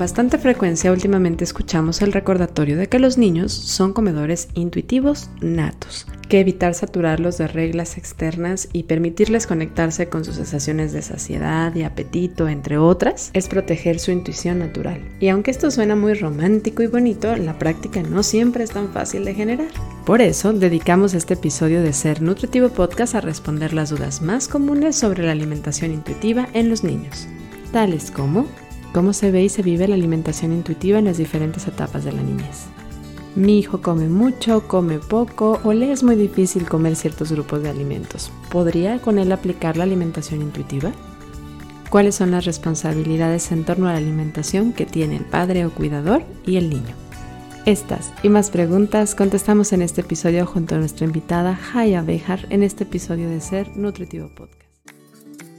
bastante frecuencia últimamente escuchamos el recordatorio de que los niños son comedores intuitivos natos, que evitar saturarlos de reglas externas y permitirles conectarse con sus sensaciones de saciedad y apetito, entre otras, es proteger su intuición natural. Y aunque esto suena muy romántico y bonito, la práctica no siempre es tan fácil de generar. Por eso, dedicamos este episodio de Ser Nutritivo Podcast a responder las dudas más comunes sobre la alimentación intuitiva en los niños, tales como cómo se ve y se vive la alimentación intuitiva en las diferentes etapas de la niñez. Mi hijo come mucho, come poco o le es muy difícil comer ciertos grupos de alimentos. ¿Podría con él aplicar la alimentación intuitiva? ¿Cuáles son las responsabilidades en torno a la alimentación que tiene el padre o cuidador y el niño? Estas y más preguntas contestamos en este episodio junto a nuestra invitada Haya Bejar en este episodio de Ser Nutritivo Podcast.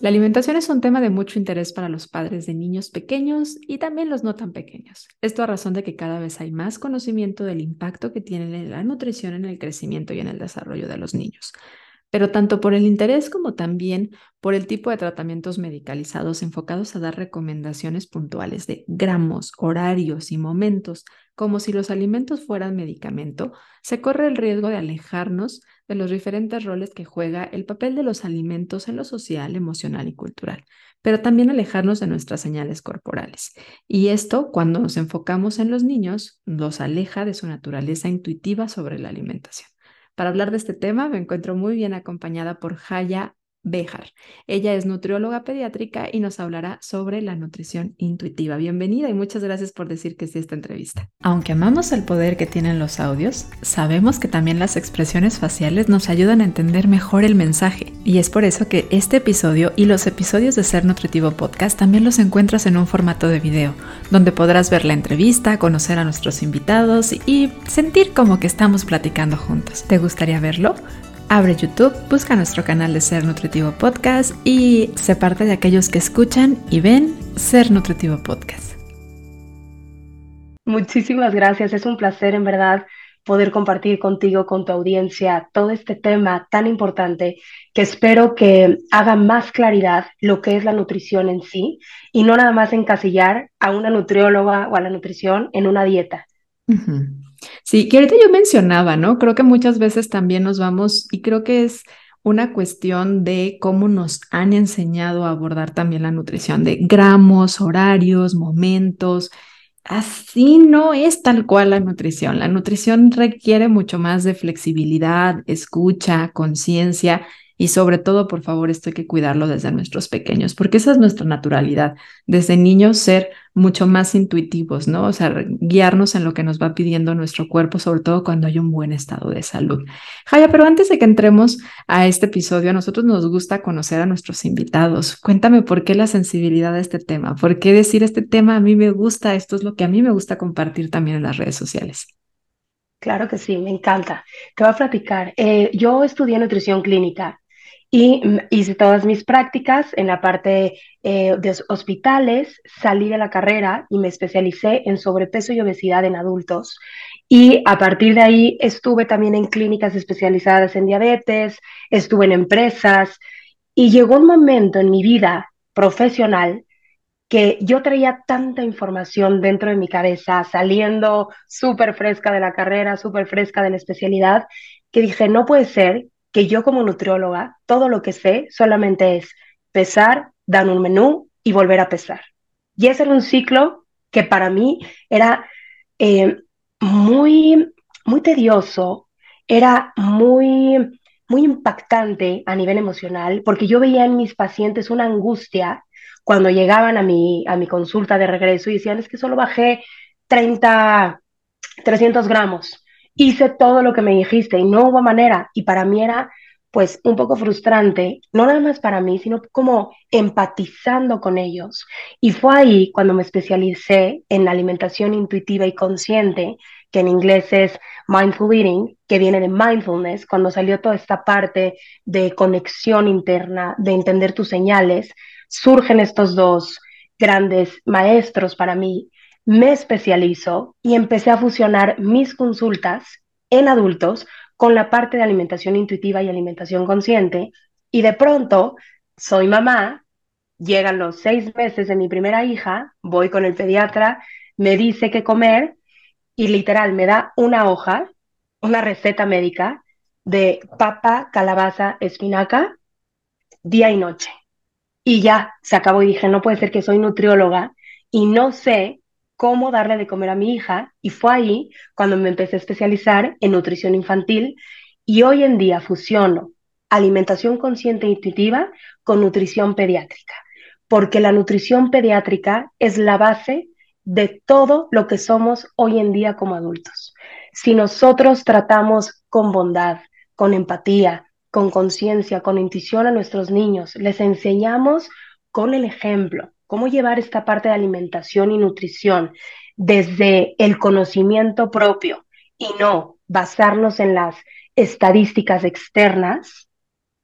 La alimentación es un tema de mucho interés para los padres de niños pequeños y también los no tan pequeños. Esto a razón de que cada vez hay más conocimiento del impacto que tiene la nutrición en el crecimiento y en el desarrollo de los niños pero tanto por el interés como también por el tipo de tratamientos medicalizados enfocados a dar recomendaciones puntuales de gramos, horarios y momentos, como si los alimentos fueran medicamento, se corre el riesgo de alejarnos de los diferentes roles que juega el papel de los alimentos en lo social, emocional y cultural, pero también alejarnos de nuestras señales corporales. Y esto, cuando nos enfocamos en los niños, los aleja de su naturaleza intuitiva sobre la alimentación. Para hablar de este tema me encuentro muy bien acompañada por Jaya Bejar. Ella es nutrióloga pediátrica y nos hablará sobre la nutrición intuitiva. Bienvenida y muchas gracias por decir que sí a esta entrevista. Aunque amamos el poder que tienen los audios, sabemos que también las expresiones faciales nos ayudan a entender mejor el mensaje. Y es por eso que este episodio y los episodios de Ser Nutritivo Podcast también los encuentras en un formato de video, donde podrás ver la entrevista, conocer a nuestros invitados y sentir como que estamos platicando juntos. ¿Te gustaría verlo? Abre YouTube, busca nuestro canal de Ser Nutritivo Podcast y se parte de aquellos que escuchan y ven Ser Nutritivo Podcast. Muchísimas gracias, es un placer en verdad poder compartir contigo, con tu audiencia, todo este tema tan importante que espero que haga más claridad lo que es la nutrición en sí y no nada más encasillar a una nutrióloga o a la nutrición en una dieta. Sí, que ahorita yo mencionaba, ¿no? Creo que muchas veces también nos vamos, y creo que es una cuestión de cómo nos han enseñado a abordar también la nutrición, de gramos, horarios, momentos. Así no es tal cual la nutrición. La nutrición requiere mucho más de flexibilidad, escucha, conciencia y sobre todo, por favor, esto hay que cuidarlo desde nuestros pequeños, porque esa es nuestra naturalidad. Desde niños ser mucho más intuitivos, ¿no? O sea, guiarnos en lo que nos va pidiendo nuestro cuerpo, sobre todo cuando hay un buen estado de salud. Jaya, pero antes de que entremos a este episodio, a nosotros nos gusta conocer a nuestros invitados. Cuéntame por qué la sensibilidad de este tema, por qué decir este tema a mí me gusta, esto es lo que a mí me gusta compartir también en las redes sociales. Claro que sí, me encanta. Te voy a platicar. Eh, yo estudié nutrición clínica y hice todas mis prácticas en la parte eh, de hospitales, salí de la carrera y me especialicé en sobrepeso y obesidad en adultos. Y a partir de ahí estuve también en clínicas especializadas en diabetes, estuve en empresas y llegó un momento en mi vida profesional que yo traía tanta información dentro de mi cabeza, saliendo súper fresca de la carrera, súper fresca de la especialidad, que dije, no puede ser que yo como nutrióloga, todo lo que sé solamente es pesar, dar un menú y volver a pesar. Y ese era un ciclo que para mí era eh, muy, muy tedioso, era muy, muy impactante a nivel emocional, porque yo veía en mis pacientes una angustia cuando llegaban a mi, a mi consulta de regreso y decían, es que solo bajé 30, 300 gramos hice todo lo que me dijiste y no hubo manera. Y para mí era pues un poco frustrante, no nada más para mí, sino como empatizando con ellos. Y fue ahí cuando me especialicé en alimentación intuitiva y consciente, que en inglés es mindful eating, que viene de mindfulness, cuando salió toda esta parte de conexión interna, de entender tus señales, surgen estos dos grandes maestros para mí. Me especializo y empecé a fusionar mis consultas en adultos con la parte de alimentación intuitiva y alimentación consciente. Y de pronto, soy mamá, llegan los seis meses de mi primera hija, voy con el pediatra, me dice qué comer y literal me da una hoja, una receta médica de papa, calabaza, espinaca, día y noche. Y ya, se acabó y dije, no puede ser que soy nutrióloga y no sé cómo darle de comer a mi hija y fue ahí cuando me empecé a especializar en nutrición infantil y hoy en día fusiono alimentación consciente e intuitiva con nutrición pediátrica, porque la nutrición pediátrica es la base de todo lo que somos hoy en día como adultos. Si nosotros tratamos con bondad, con empatía, con conciencia, con intuición a nuestros niños, les enseñamos con el ejemplo, cómo llevar esta parte de alimentación y nutrición desde el conocimiento propio y no basarnos en las estadísticas externas,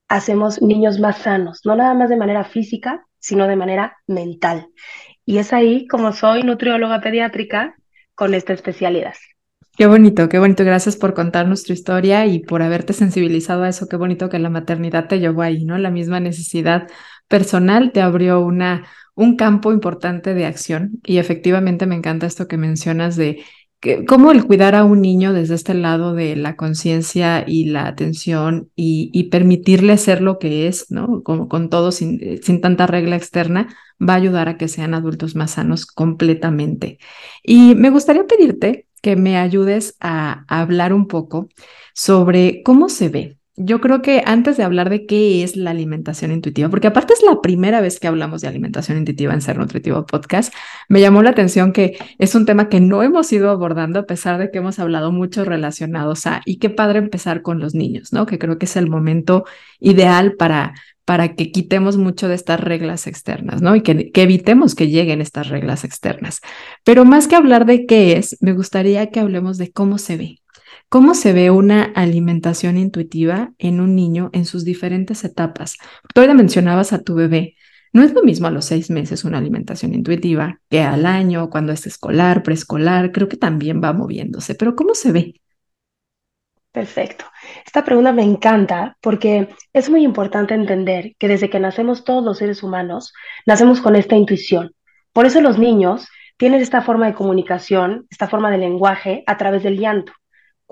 hacemos niños más sanos, no nada más de manera física, sino de manera mental. Y es ahí como soy nutrióloga pediátrica con esta especialidad. Qué bonito, qué bonito. Gracias por contarnos tu historia y por haberte sensibilizado a eso. Qué bonito que la maternidad te llevó ahí, ¿no? La misma necesidad personal te abrió una, un campo importante de acción y efectivamente me encanta esto que mencionas de cómo el cuidar a un niño desde este lado de la conciencia y la atención y, permitirle ser lo que es, ¿no? Con, con todo, sin, sin tanta regla externa, va a ayudar a que sean adultos más sanos completamente. Y me gustaría pedirte que me ayudes a hablar un poco sobre cómo se ve yo creo que antes de hablar de qué es la alimentación intuitiva, porque aparte es la primera vez que hablamos de alimentación intuitiva en Ser Nutritivo Podcast, me llamó la atención que es un tema que no hemos ido abordando a pesar de que hemos hablado mucho relacionados a, y qué padre empezar con los niños, ¿no? Que creo que es el momento ideal para, para que quitemos mucho de estas reglas externas, ¿no? Y que, que evitemos que lleguen estas reglas externas. Pero más que hablar de qué es, me gustaría que hablemos de cómo se ve. ¿Cómo se ve una alimentación intuitiva en un niño en sus diferentes etapas? Tú ya mencionabas a tu bebé. No es lo mismo a los seis meses una alimentación intuitiva que al año, cuando es escolar, preescolar, creo que también va moviéndose, pero ¿cómo se ve? Perfecto. Esta pregunta me encanta porque es muy importante entender que desde que nacemos todos los seres humanos, nacemos con esta intuición. Por eso los niños tienen esta forma de comunicación, esta forma de lenguaje a través del llanto.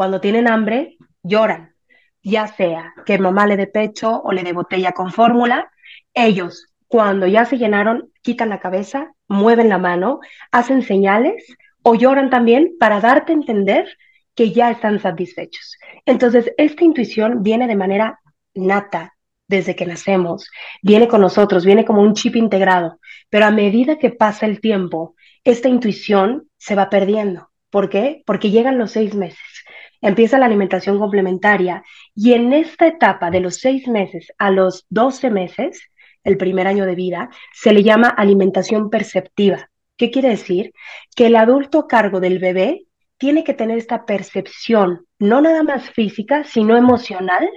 Cuando tienen hambre, lloran, ya sea que mamá le dé pecho o le dé botella con fórmula. Ellos, cuando ya se llenaron, quitan la cabeza, mueven la mano, hacen señales o lloran también para darte a entender que ya están satisfechos. Entonces, esta intuición viene de manera nata desde que nacemos, viene con nosotros, viene como un chip integrado, pero a medida que pasa el tiempo, esta intuición se va perdiendo. ¿Por qué? Porque llegan los seis meses empieza la alimentación complementaria y en esta etapa de los seis meses a los doce meses, el primer año de vida, se le llama alimentación perceptiva. ¿Qué quiere decir? Que el adulto a cargo del bebé tiene que tener esta percepción, no nada más física, sino emocional,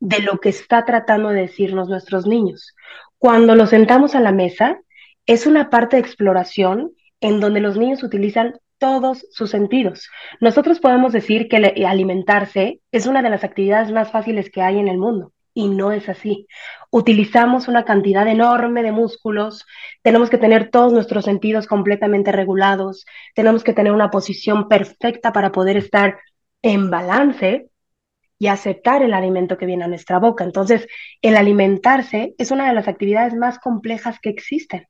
de lo que está tratando de decirnos nuestros niños. Cuando los sentamos a la mesa, es una parte de exploración en donde los niños utilizan todos sus sentidos. Nosotros podemos decir que alimentarse es una de las actividades más fáciles que hay en el mundo. Y no es así. Utilizamos una cantidad enorme de músculos, tenemos que tener todos nuestros sentidos completamente regulados, tenemos que tener una posición perfecta para poder estar en balance y aceptar el alimento que viene a nuestra boca. Entonces, el alimentarse es una de las actividades más complejas que existen.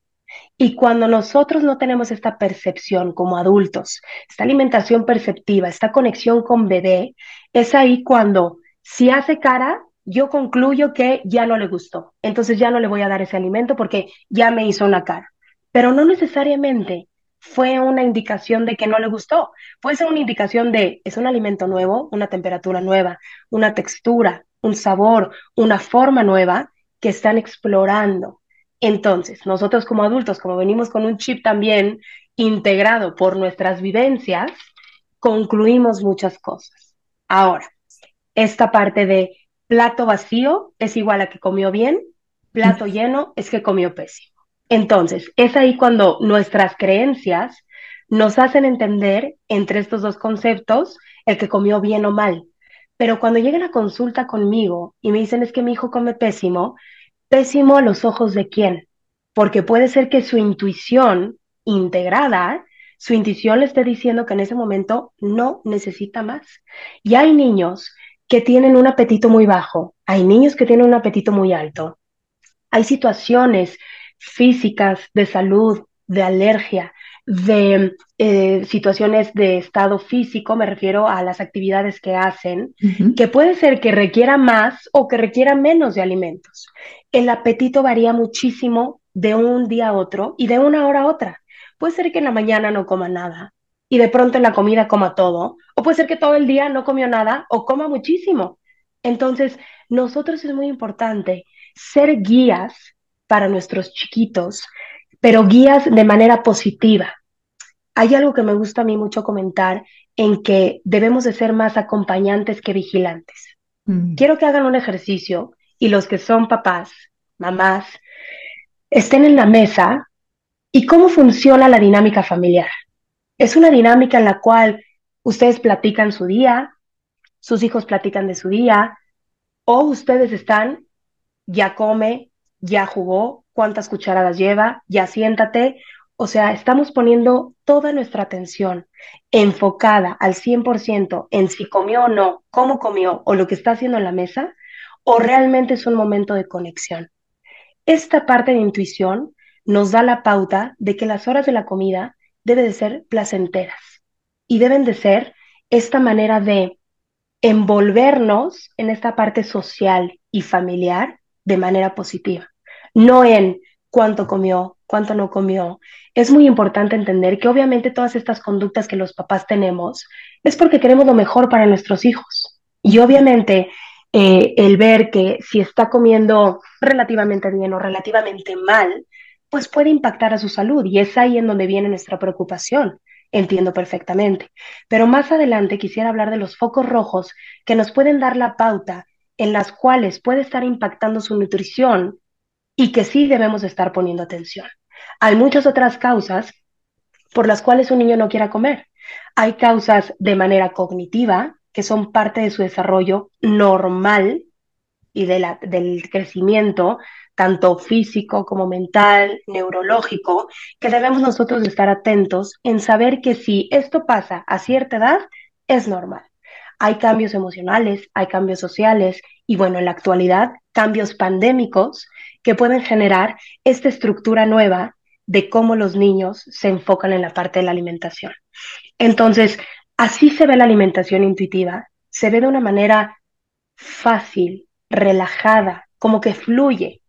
Y cuando nosotros no tenemos esta percepción como adultos, esta alimentación perceptiva, esta conexión con bebé, es ahí cuando si hace cara, yo concluyo que ya no le gustó. Entonces ya no le voy a dar ese alimento porque ya me hizo una cara. Pero no necesariamente fue una indicación de que no le gustó. Puede una indicación de es un alimento nuevo, una temperatura nueva, una textura, un sabor, una forma nueva que están explorando. Entonces, nosotros como adultos, como venimos con un chip también integrado por nuestras vivencias, concluimos muchas cosas. Ahora, esta parte de plato vacío es igual a que comió bien, plato lleno es que comió pésimo. Entonces, es ahí cuando nuestras creencias nos hacen entender entre estos dos conceptos el que comió bien o mal. Pero cuando llegan a consulta conmigo y me dicen es que mi hijo come pésimo, pésimo a los ojos de quién? Porque puede ser que su intuición integrada, su intuición le esté diciendo que en ese momento no necesita más. Y hay niños que tienen un apetito muy bajo, hay niños que tienen un apetito muy alto. Hay situaciones físicas de salud, de alergia, de eh, situaciones de estado físico, me refiero a las actividades que hacen, que puede ser que requiera más o que requiera menos de alimentos. El apetito varía muchísimo de un día a otro y de una hora a otra. Puede ser que en la mañana no coma nada y de pronto en la comida coma todo, o puede ser que todo el día no comió nada o coma muchísimo. Entonces, nosotros es muy importante ser guías para nuestros chiquitos, pero guías de manera positiva hay algo que me gusta a mí mucho comentar en que debemos de ser más acompañantes que vigilantes. Mm. Quiero que hagan un ejercicio y los que son papás, mamás, estén en la mesa y cómo funciona la dinámica familiar. Es una dinámica en la cual ustedes platican su día, sus hijos platican de su día, o ustedes están, ya come, ya jugó, cuántas cucharadas lleva, ya siéntate, o sea, estamos poniendo toda nuestra atención enfocada al 100% en si comió o no, cómo comió o lo que está haciendo en la mesa, o realmente es un momento de conexión. Esta parte de intuición nos da la pauta de que las horas de la comida deben de ser placenteras y deben de ser esta manera de envolvernos en esta parte social y familiar de manera positiva, no en cuánto comió, cuánto no comió. Es muy importante entender que obviamente todas estas conductas que los papás tenemos es porque queremos lo mejor para nuestros hijos. Y obviamente eh, el ver que si está comiendo relativamente bien o relativamente mal, pues puede impactar a su salud y es ahí en donde viene nuestra preocupación. Entiendo perfectamente. Pero más adelante quisiera hablar de los focos rojos que nos pueden dar la pauta en las cuales puede estar impactando su nutrición y que sí debemos estar poniendo atención. Hay muchas otras causas por las cuales un niño no quiera comer. Hay causas de manera cognitiva, que son parte de su desarrollo normal y de la, del crecimiento, tanto físico como mental, neurológico, que debemos nosotros estar atentos en saber que si esto pasa a cierta edad, es normal. Hay cambios emocionales, hay cambios sociales y bueno, en la actualidad, cambios pandémicos que pueden generar esta estructura nueva de cómo los niños se enfocan en la parte de la alimentación. Entonces, así se ve la alimentación intuitiva, se ve de una manera fácil, relajada, como que fluye.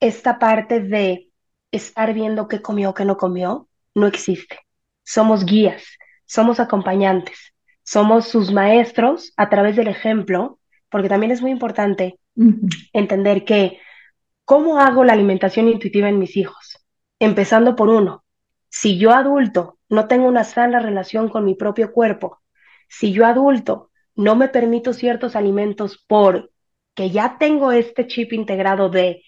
Esta parte de estar viendo qué comió, qué no comió, no existe. Somos guías, somos acompañantes, somos sus maestros a través del ejemplo, porque también es muy importante entender que cómo hago la alimentación intuitiva en mis hijos empezando por uno. Si yo adulto no tengo una sana relación con mi propio cuerpo, si yo adulto no me permito ciertos alimentos por que ya tengo este chip integrado de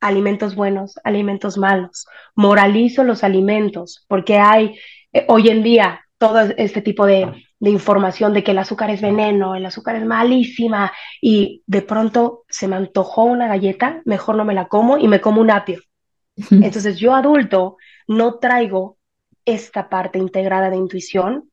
alimentos buenos, alimentos malos, moralizo los alimentos, porque hay eh, hoy en día todo este tipo de, de, información de que el azúcar es veneno, el azúcar es malísima, y de pronto se me antojó una galleta, mejor no me la como y me como un apio. Entonces yo adulto no traigo esta parte integrada de intuición,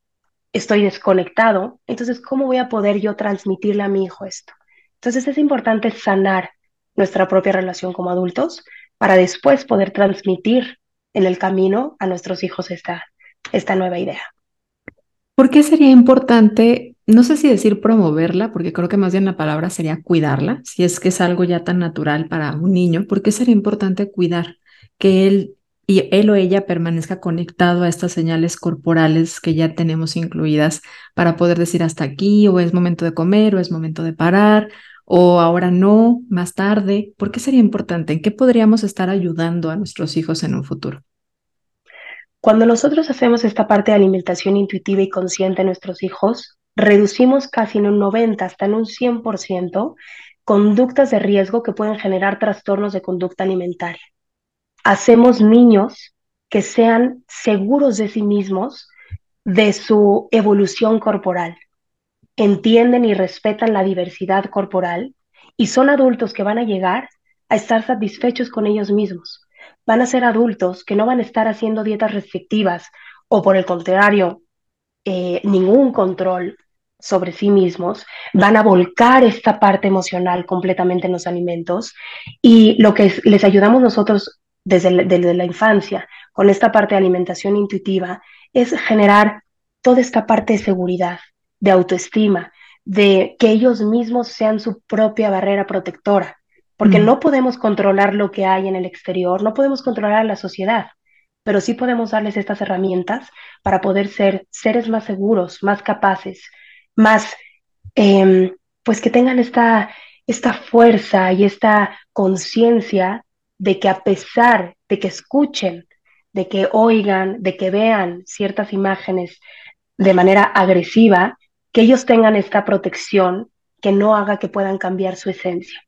estoy desconectado, entonces ¿cómo voy a poder yo transmitirle a mi hijo esto? Entonces es importante sanar nuestra propia relación como adultos para después poder transmitir en el camino a nuestros hijos esta, esta nueva idea. ¿Por qué sería importante, no sé si decir promoverla, porque creo que más bien la palabra sería cuidarla, si es que es algo ya tan natural para un niño, ¿por qué sería importante cuidar que él, y él o ella permanezca conectado a estas señales corporales que ya tenemos incluidas para poder decir hasta aquí, o es momento de comer, o es momento de parar, o ahora no, más tarde? ¿Por qué sería importante? ¿En qué podríamos estar ayudando a nuestros hijos en un futuro? Cuando nosotros hacemos esta parte de alimentación intuitiva y consciente en nuestros hijos, reducimos casi en un 90 hasta en un 100% conductas de riesgo que pueden generar trastornos de conducta alimentaria. Hacemos niños que sean seguros de sí mismos, de su evolución corporal, entienden y respetan la diversidad corporal y son adultos que van a llegar a estar satisfechos con ellos mismos van a ser adultos que no van a estar haciendo dietas restrictivas o por el contrario, eh, ningún control sobre sí mismos, van a volcar esta parte emocional completamente en los alimentos. Y lo que les ayudamos nosotros desde, desde la infancia con esta parte de alimentación intuitiva es generar toda esta parte de seguridad, de autoestima, de que ellos mismos sean su propia barrera protectora, porque no podemos controlar lo que hay en el exterior, no podemos controlar a la sociedad, pero sí podemos darles estas herramientas para poder ser seres más seguros, más capaces, más, em, pues que tengan esta, esta fuerza y esta conciencia de que a pesar de que escuchen, de que oigan, de que vean ciertas imágenes de manera agresiva, que ellos tengan esta protección que no haga que puedan cambiar su esencia.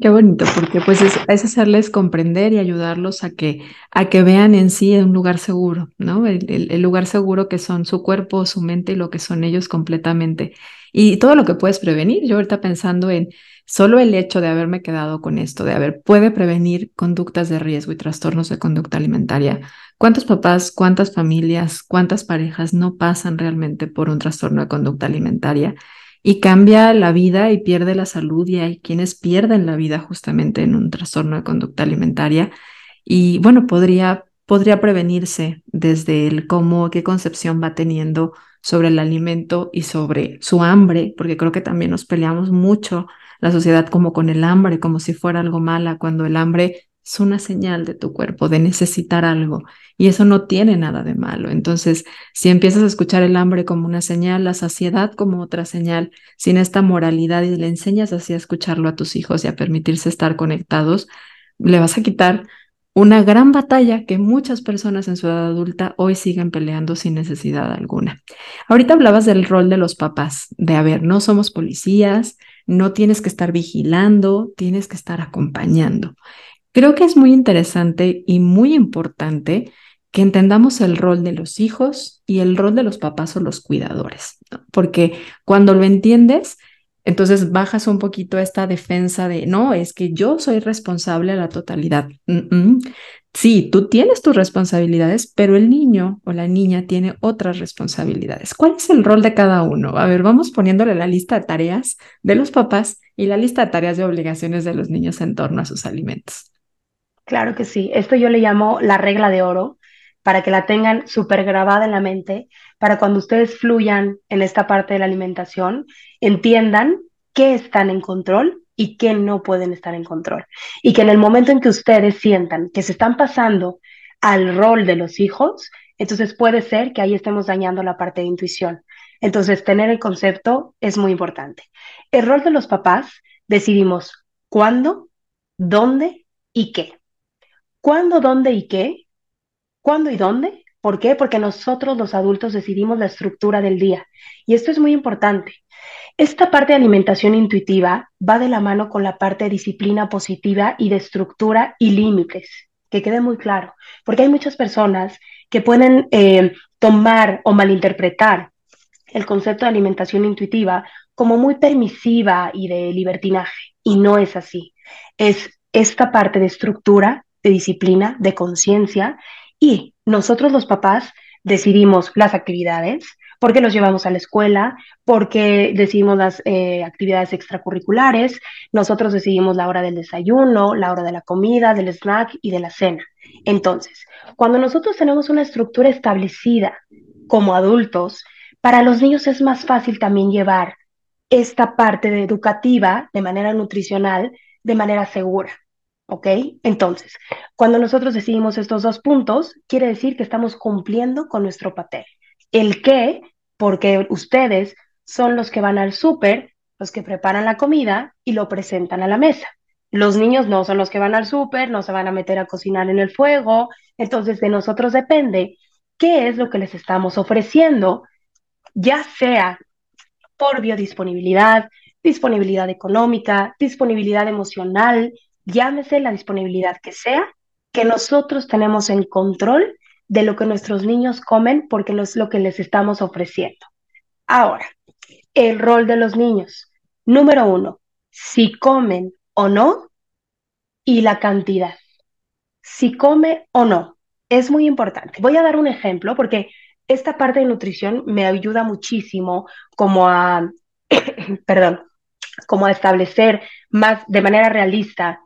Qué bonito, porque pues es, hacerles comprender y ayudarlos a que, a que vean en sí un lugar seguro, ¿no? El, lugar seguro que son su cuerpo, su mente y lo que son ellos completamente. Y todo lo que puedes prevenir. Yo ahorita pensando en solo el hecho de haberme quedado con esto, de haber, puede prevenir conductas de riesgo y trastornos de conducta alimentaria. ¿Cuántos papás, cuántas familias, cuántas parejas no pasan realmente por un trastorno de conducta alimentaria? Y cambia la vida y pierde la salud y hay quienes pierden la vida justamente en un trastorno de conducta alimentaria. Y bueno, podría, podría prevenirse desde el cómo, qué concepción va teniendo sobre el alimento y sobre su hambre, porque creo que también nos peleamos mucho la sociedad como con el hambre, como si fuera algo mala, cuando el hambre es una señal de tu cuerpo de necesitar algo y eso no tiene nada de malo. Entonces, si empiezas a escuchar el hambre como una señal, la saciedad como otra señal, sin esta moralidad y le enseñas así a escucharlo a tus hijos y a permitirse estar conectados, le vas a quitar una gran batalla que muchas personas en su edad adulta hoy siguen peleando sin necesidad alguna. Ahorita hablabas del rol de los papás, de a ver, no somos policías, no tienes que estar vigilando, tienes que estar acompañando. Creo que es muy interesante y muy importante que entendamos el rol de los hijos y el rol de los papás o los cuidadores, porque cuando lo entiendes, entonces bajas un poquito esta defensa de, no, es que yo soy responsable a la totalidad. Sí, tú tienes tus responsabilidades, pero el niño o la niña tiene otras responsabilidades. ¿Cuál es el rol de cada uno? A ver, vamos poniéndole la lista de tareas de los papás y la lista de tareas de obligaciones de los niños en torno a sus alimentos. Claro que sí. Esto yo le llamo la regla de oro para que la tengan súper grabada en la mente, para cuando ustedes fluyan en esta parte de la alimentación, entiendan qué están en control y qué no pueden estar en control. Y que en el momento en que ustedes sientan que se están pasando al rol de los hijos, entonces puede ser que ahí estemos dañando la parte de intuición. Entonces, tener el concepto es muy importante. El rol de los papás, decidimos cuándo, dónde y qué. ¿Cuándo, dónde y qué? ¿Cuándo y dónde? ¿Por qué? Porque nosotros los adultos decidimos la estructura del día. Y esto es muy importante. Esta parte de alimentación intuitiva va de la mano con la parte de disciplina positiva y de estructura y límites. Que quede muy claro, porque hay muchas personas que pueden eh, tomar o malinterpretar el concepto de alimentación intuitiva como muy permisiva y de libertinaje. Y no es así. Es esta parte de estructura de disciplina, de conciencia, y nosotros los papás decidimos las actividades, porque los llevamos a la escuela, porque decidimos las eh, actividades extracurriculares, nosotros decidimos la hora del desayuno, la hora de la comida, del snack y de la cena. Entonces, cuando nosotros tenemos una estructura establecida como adultos, para los niños es más fácil también llevar esta parte educativa de manera nutricional de manera segura. ¿Ok? Entonces, cuando nosotros decidimos estos dos puntos, quiere decir que estamos cumpliendo con nuestro papel. El qué, porque ustedes son los que van al súper, los que preparan la comida y lo presentan a la mesa. Los niños no son los que van al súper, no se van a meter a cocinar en el fuego, entonces de nosotros depende qué es lo que les estamos ofreciendo, ya sea por biodisponibilidad, disponibilidad económica, disponibilidad emocional, llámese la disponibilidad que sea, que nosotros tenemos en control de lo que nuestros niños comen porque es lo que les estamos ofreciendo. Ahora, el rol de los niños. Número uno, si comen o no y la cantidad. Si come o no. Es muy importante. Voy a dar un ejemplo porque esta parte de nutrición me ayuda muchísimo como a, perdón, como a establecer más de manera realista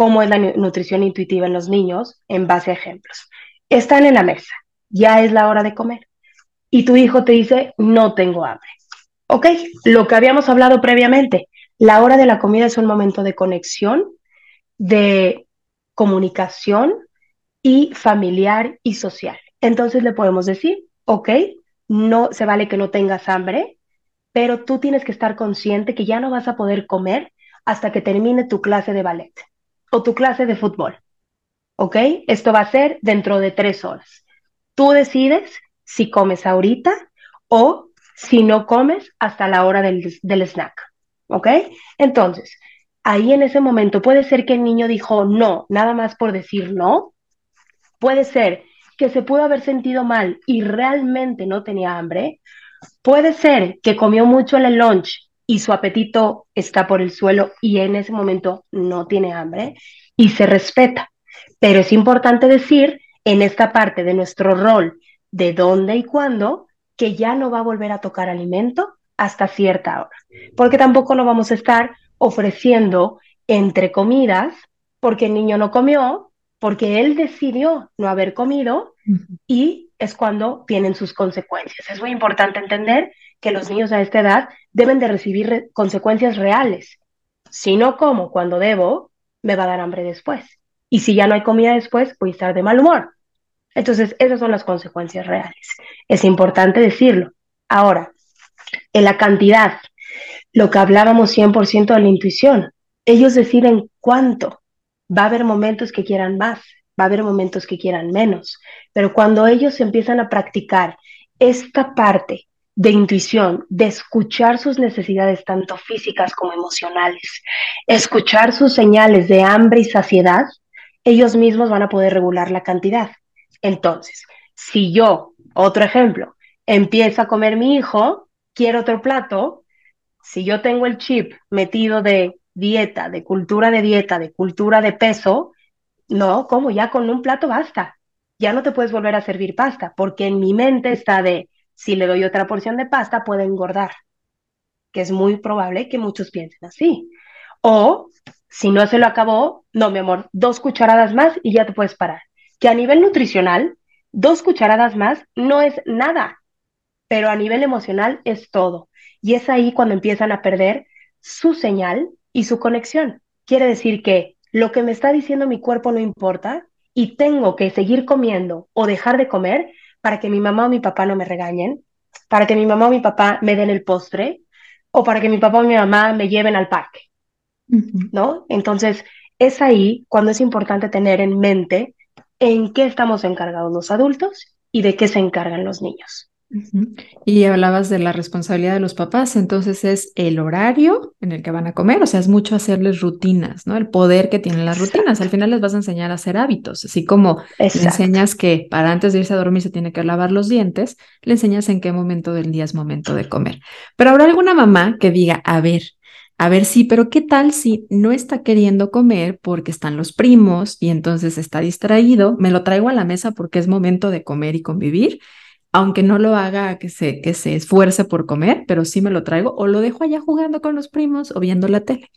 cómo es la nutrición intuitiva en los niños en base a ejemplos. Están en la mesa, ya es la hora de comer y tu hijo te dice, no tengo hambre. Ok, lo que habíamos hablado previamente, la hora de la comida es un momento de conexión, de comunicación y familiar y social. Entonces le podemos decir, ok, no se vale que no tengas hambre, pero tú tienes que estar consciente que ya no vas a poder comer hasta que termine tu clase de ballet o tu clase de fútbol. ¿Ok? Esto va a ser dentro de tres horas. Tú decides si comes ahorita o si no comes hasta la hora del, del snack. ¿Ok? Entonces, ahí en ese momento puede ser que el niño dijo no, nada más por decir no. Puede ser que se pudo haber sentido mal y realmente no tenía hambre. Puede ser que comió mucho en el lunch y su apetito está por el suelo y en ese momento no tiene hambre y se respeta. Pero es importante decir en esta parte de nuestro rol de dónde y cuándo que ya no va a volver a tocar alimento hasta cierta hora, porque tampoco lo vamos a estar ofreciendo entre comidas porque el niño no comió, porque él decidió no haber comido y es cuando vienen sus consecuencias. Es muy importante entender que los niños a esta edad deben de recibir consecuencias reales. Si no como cuando debo, me va a dar hambre después. Y si ya no hay comida después, voy a estar de mal humor. Entonces, esas son las consecuencias reales. Es importante decirlo. Ahora, en la cantidad, lo que hablábamos 100% de la intuición, ellos deciden cuánto. Va a haber momentos que quieran más, va a haber momentos que quieran menos, pero cuando ellos empiezan a practicar esta parte de intuición, de escuchar sus necesidades tanto físicas como emocionales, escuchar sus señales de hambre y saciedad, ellos mismos van a poder regular la cantidad. Entonces, si yo, otro ejemplo, empiezo a comer mi hijo, quiero otro plato, si yo tengo el chip metido de dieta, de cultura de dieta, de cultura de peso, no, como ya con un plato basta. Ya no te puedes volver a servir pasta, porque en mi mente está de si le doy otra porción de pasta, puede engordar, que es muy probable que muchos piensen así. O si no se lo acabó, no, mi amor, dos cucharadas más y ya te puedes parar. Que a nivel nutricional, dos cucharadas más no es nada, pero a nivel emocional es todo. Y es ahí cuando empiezan a perder su señal y su conexión. Quiere decir que lo que me está diciendo mi cuerpo no importa y tengo que seguir comiendo o dejar de comer para que mi mamá o mi papá no me regañen, para que mi mamá o mi papá me den el postre, o para que mi papá o mi mamá me lleven al parque, ¿no? Entonces, es ahí cuando es importante tener en mente en qué estamos encargados los adultos y de qué se encargan los niños. Y hablabas de la responsabilidad de los papás, entonces es el horario en el que van a comer, o sea, es mucho hacerles rutinas, ¿no? El poder que tienen las rutinas. Al final les vas a enseñar a hacer hábitos, así como le enseñas que para antes de irse a dormir se tiene que lavar los dientes, le enseñas en qué momento del día es momento de comer. Pero habrá alguna mamá que diga, a ver, a ver, sí, pero ¿qué tal si no está queriendo comer porque están los primos y entonces está distraído? Me lo traigo a la mesa porque es momento de comer y convivir aunque no lo haga que se, que se esfuerce por comer, pero sí me lo traigo o lo dejo allá jugando con los primos o viendo la tele.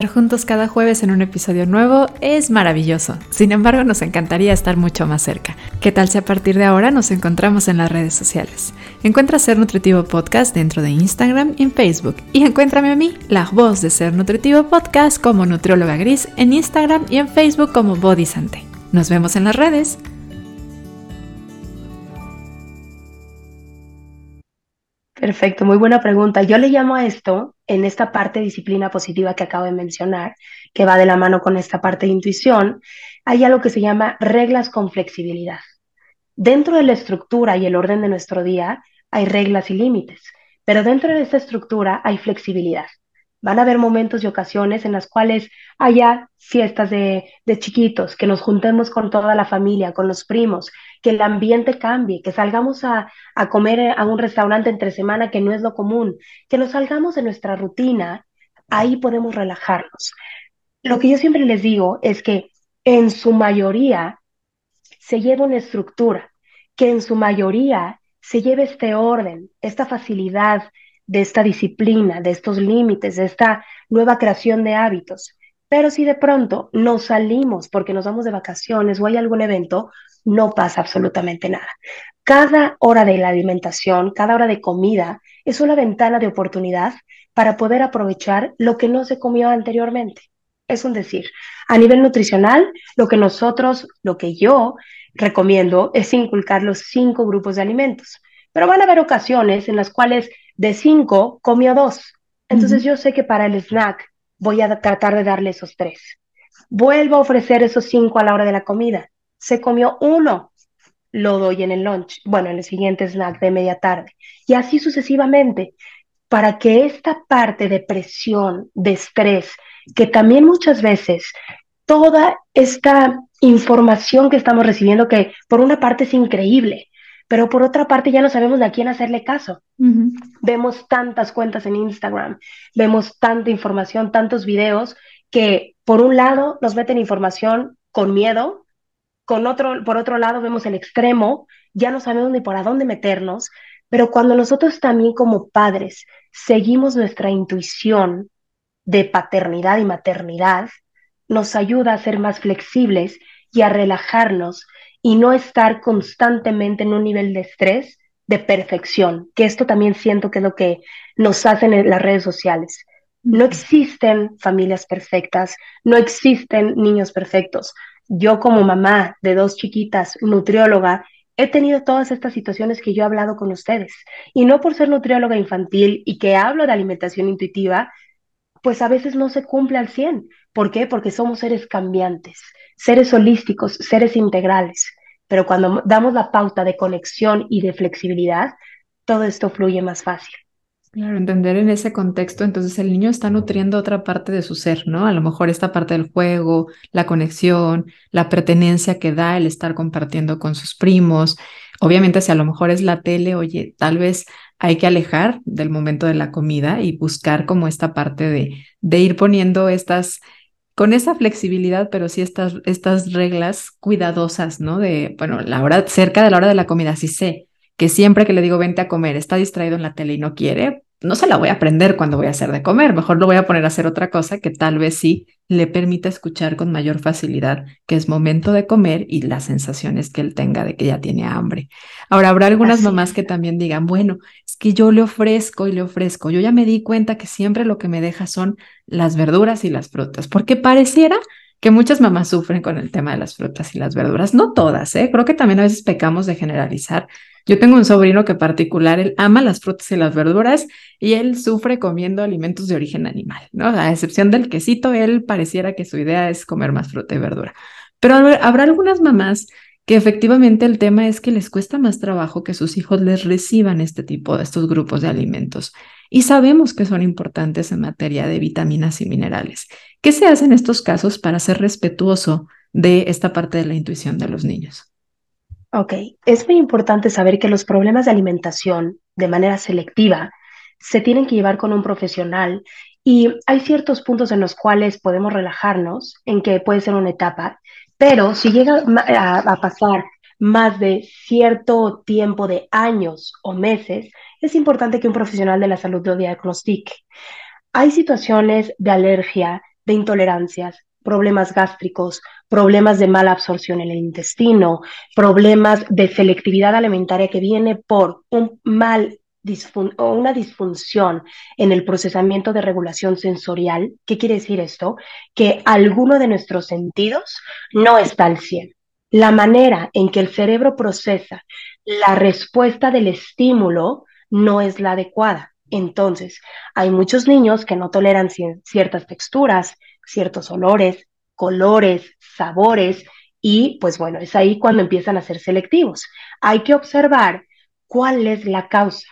Estar juntos cada jueves en un episodio nuevo es maravilloso. Sin embargo, nos encantaría estar mucho más cerca. ¿Qué tal si a partir de ahora nos encontramos en las redes sociales? Encuentra Ser Nutritivo Podcast dentro de Instagram y en Facebook. Y encuéntrame a mí, la voz de Ser Nutritivo Podcast, como Nutrióloga Gris en Instagram y en Facebook como Body Sante. Nos vemos en las redes. Perfecto, muy buena pregunta. Yo le llamo a esto en esta parte de disciplina positiva que acabo de mencionar, que va de la mano con esta parte de intuición, hay algo que se llama reglas con flexibilidad. Dentro de la estructura y el orden de nuestro día hay reglas y límites, pero dentro de esta estructura hay flexibilidad. Van a haber momentos y ocasiones en las cuales haya fiestas de, chiquitos, que nos juntemos con toda la familia, con los primos, que el ambiente cambie, que salgamos a, a comer a un restaurante entre semana que no es lo común, que nos salgamos de nuestra rutina, ahí podemos relajarnos. Lo que yo siempre les digo es que en su mayoría se lleva una estructura, que en su mayoría se lleve este orden, esta facilidad, de esta disciplina, de estos límites, de esta nueva creación de hábitos. Pero si de pronto nos salimos porque nos vamos de vacaciones o hay algún evento, no pasa absolutamente nada. Cada hora de la alimentación, cada hora de comida es una ventana de oportunidad para poder aprovechar lo que no se comió anteriormente. Es un decir, a nivel nutricional, lo que nosotros, lo que yo recomiendo es inculcar los cinco grupos de alimentos. Pero van a haber ocasiones en las cuales de cinco comió dos. Entonces yo sé que para el snack voy a tratar de darle esos tres. Vuelvo a ofrecer esos cinco a la hora de la comida. Se comió uno, lo doy en el lunch, bueno, en el siguiente snack de media tarde. Y así sucesivamente, para que esta parte de presión, de estrés, que también muchas veces toda esta información que estamos recibiendo, que por una parte es increíble, pero por otra parte ya no sabemos de a quién hacerle caso. Vemos tantas cuentas en Instagram, vemos tanta información, tantos videos, que por un lado nos meten información con miedo, con otro, por otro lado vemos el extremo, ya no sabemos ni por a dónde meternos, pero cuando nosotros también como padres seguimos nuestra intuición de paternidad y maternidad, nos ayuda a ser más flexibles y a relajarnos y no estar constantemente en un nivel de estrés de perfección, que esto también siento que es lo que nos hacen en las redes sociales. No existen familias perfectas, no existen niños perfectos. Yo como mamá de dos chiquitas, nutrióloga, he tenido todas estas situaciones que yo he hablado con ustedes. Y no por ser nutrióloga infantil y que hablo de alimentación intuitiva, pues a veces no se cumple al 100. ¿Por qué? Porque somos seres cambiantes seres holísticos, seres integrales. Pero cuando damos la pauta de conexión y de flexibilidad, todo esto fluye más fácil. Claro, entender en ese contexto, entonces el niño está nutriendo otra parte de su ser, ¿no? A lo mejor esta parte del juego, la conexión, la pertenencia que da el estar compartiendo con sus primos. Obviamente, si a lo mejor es la tele, oye, tal vez hay que alejar del momento de la comida y buscar como esta parte de, de ir poniendo estas con esa flexibilidad, pero sí estas, estas reglas cuidadosas, ¿no? De, bueno, la hora, cerca de la hora de la comida, sí sé que siempre que le digo vente a comer, está distraído en la tele y no quiere, no se la voy a aprender cuando voy a hacer de comer, mejor lo voy a poner a hacer otra cosa que tal vez sí le permita escuchar con mayor facilidad que es momento de comer y las sensaciones que él tenga de que ya tiene hambre. Ahora, habrá algunas mamás que también digan, bueno, es que yo le ofrezco y le ofrezco, yo ya me di cuenta que siempre lo que me deja son las verduras y las frutas, porque pareciera que muchas mamás sufren con el tema de las frutas y las verduras, no todas, ¿eh? creo que también a veces pecamos de generalizar yo tengo un sobrino que particular, él ama las frutas y las verduras y él sufre comiendo alimentos de origen animal, ¿no? A excepción del quesito, él pareciera que su idea es comer más fruta y verdura. Pero habrá algunas mamás que efectivamente el tema es que les cuesta más trabajo que sus hijos les reciban este tipo de estos grupos de alimentos. Y sabemos que son importantes en materia de vitaminas y minerales. ¿Qué se hace en estos casos para ser respetuoso de esta parte de la intuición de los niños? Ok, es muy importante saber que los problemas de alimentación de manera selectiva se tienen que llevar con un profesional y hay ciertos puntos en los cuales podemos relajarnos, en que puede ser una etapa, pero si llega a, pasar más de cierto tiempo de años o meses, es importante que un profesional de la salud lo diagnostique. Hay situaciones de alergia, de intolerancias, problemas gástricos, problemas de mala absorción en el intestino, problemas de selectividad alimentaria que viene por un mal o una disfunción en el procesamiento de regulación sensorial. ¿Qué quiere decir esto? Que alguno de nuestros sentidos no está al 100. La manera en que el cerebro procesa la respuesta del estímulo no es la adecuada. Entonces, hay muchos niños que no toleran ciertas texturas, ciertos olores, colores, sabores, y pues bueno, es ahí cuando empiezan a ser selectivos. Hay que observar cuál es la causa.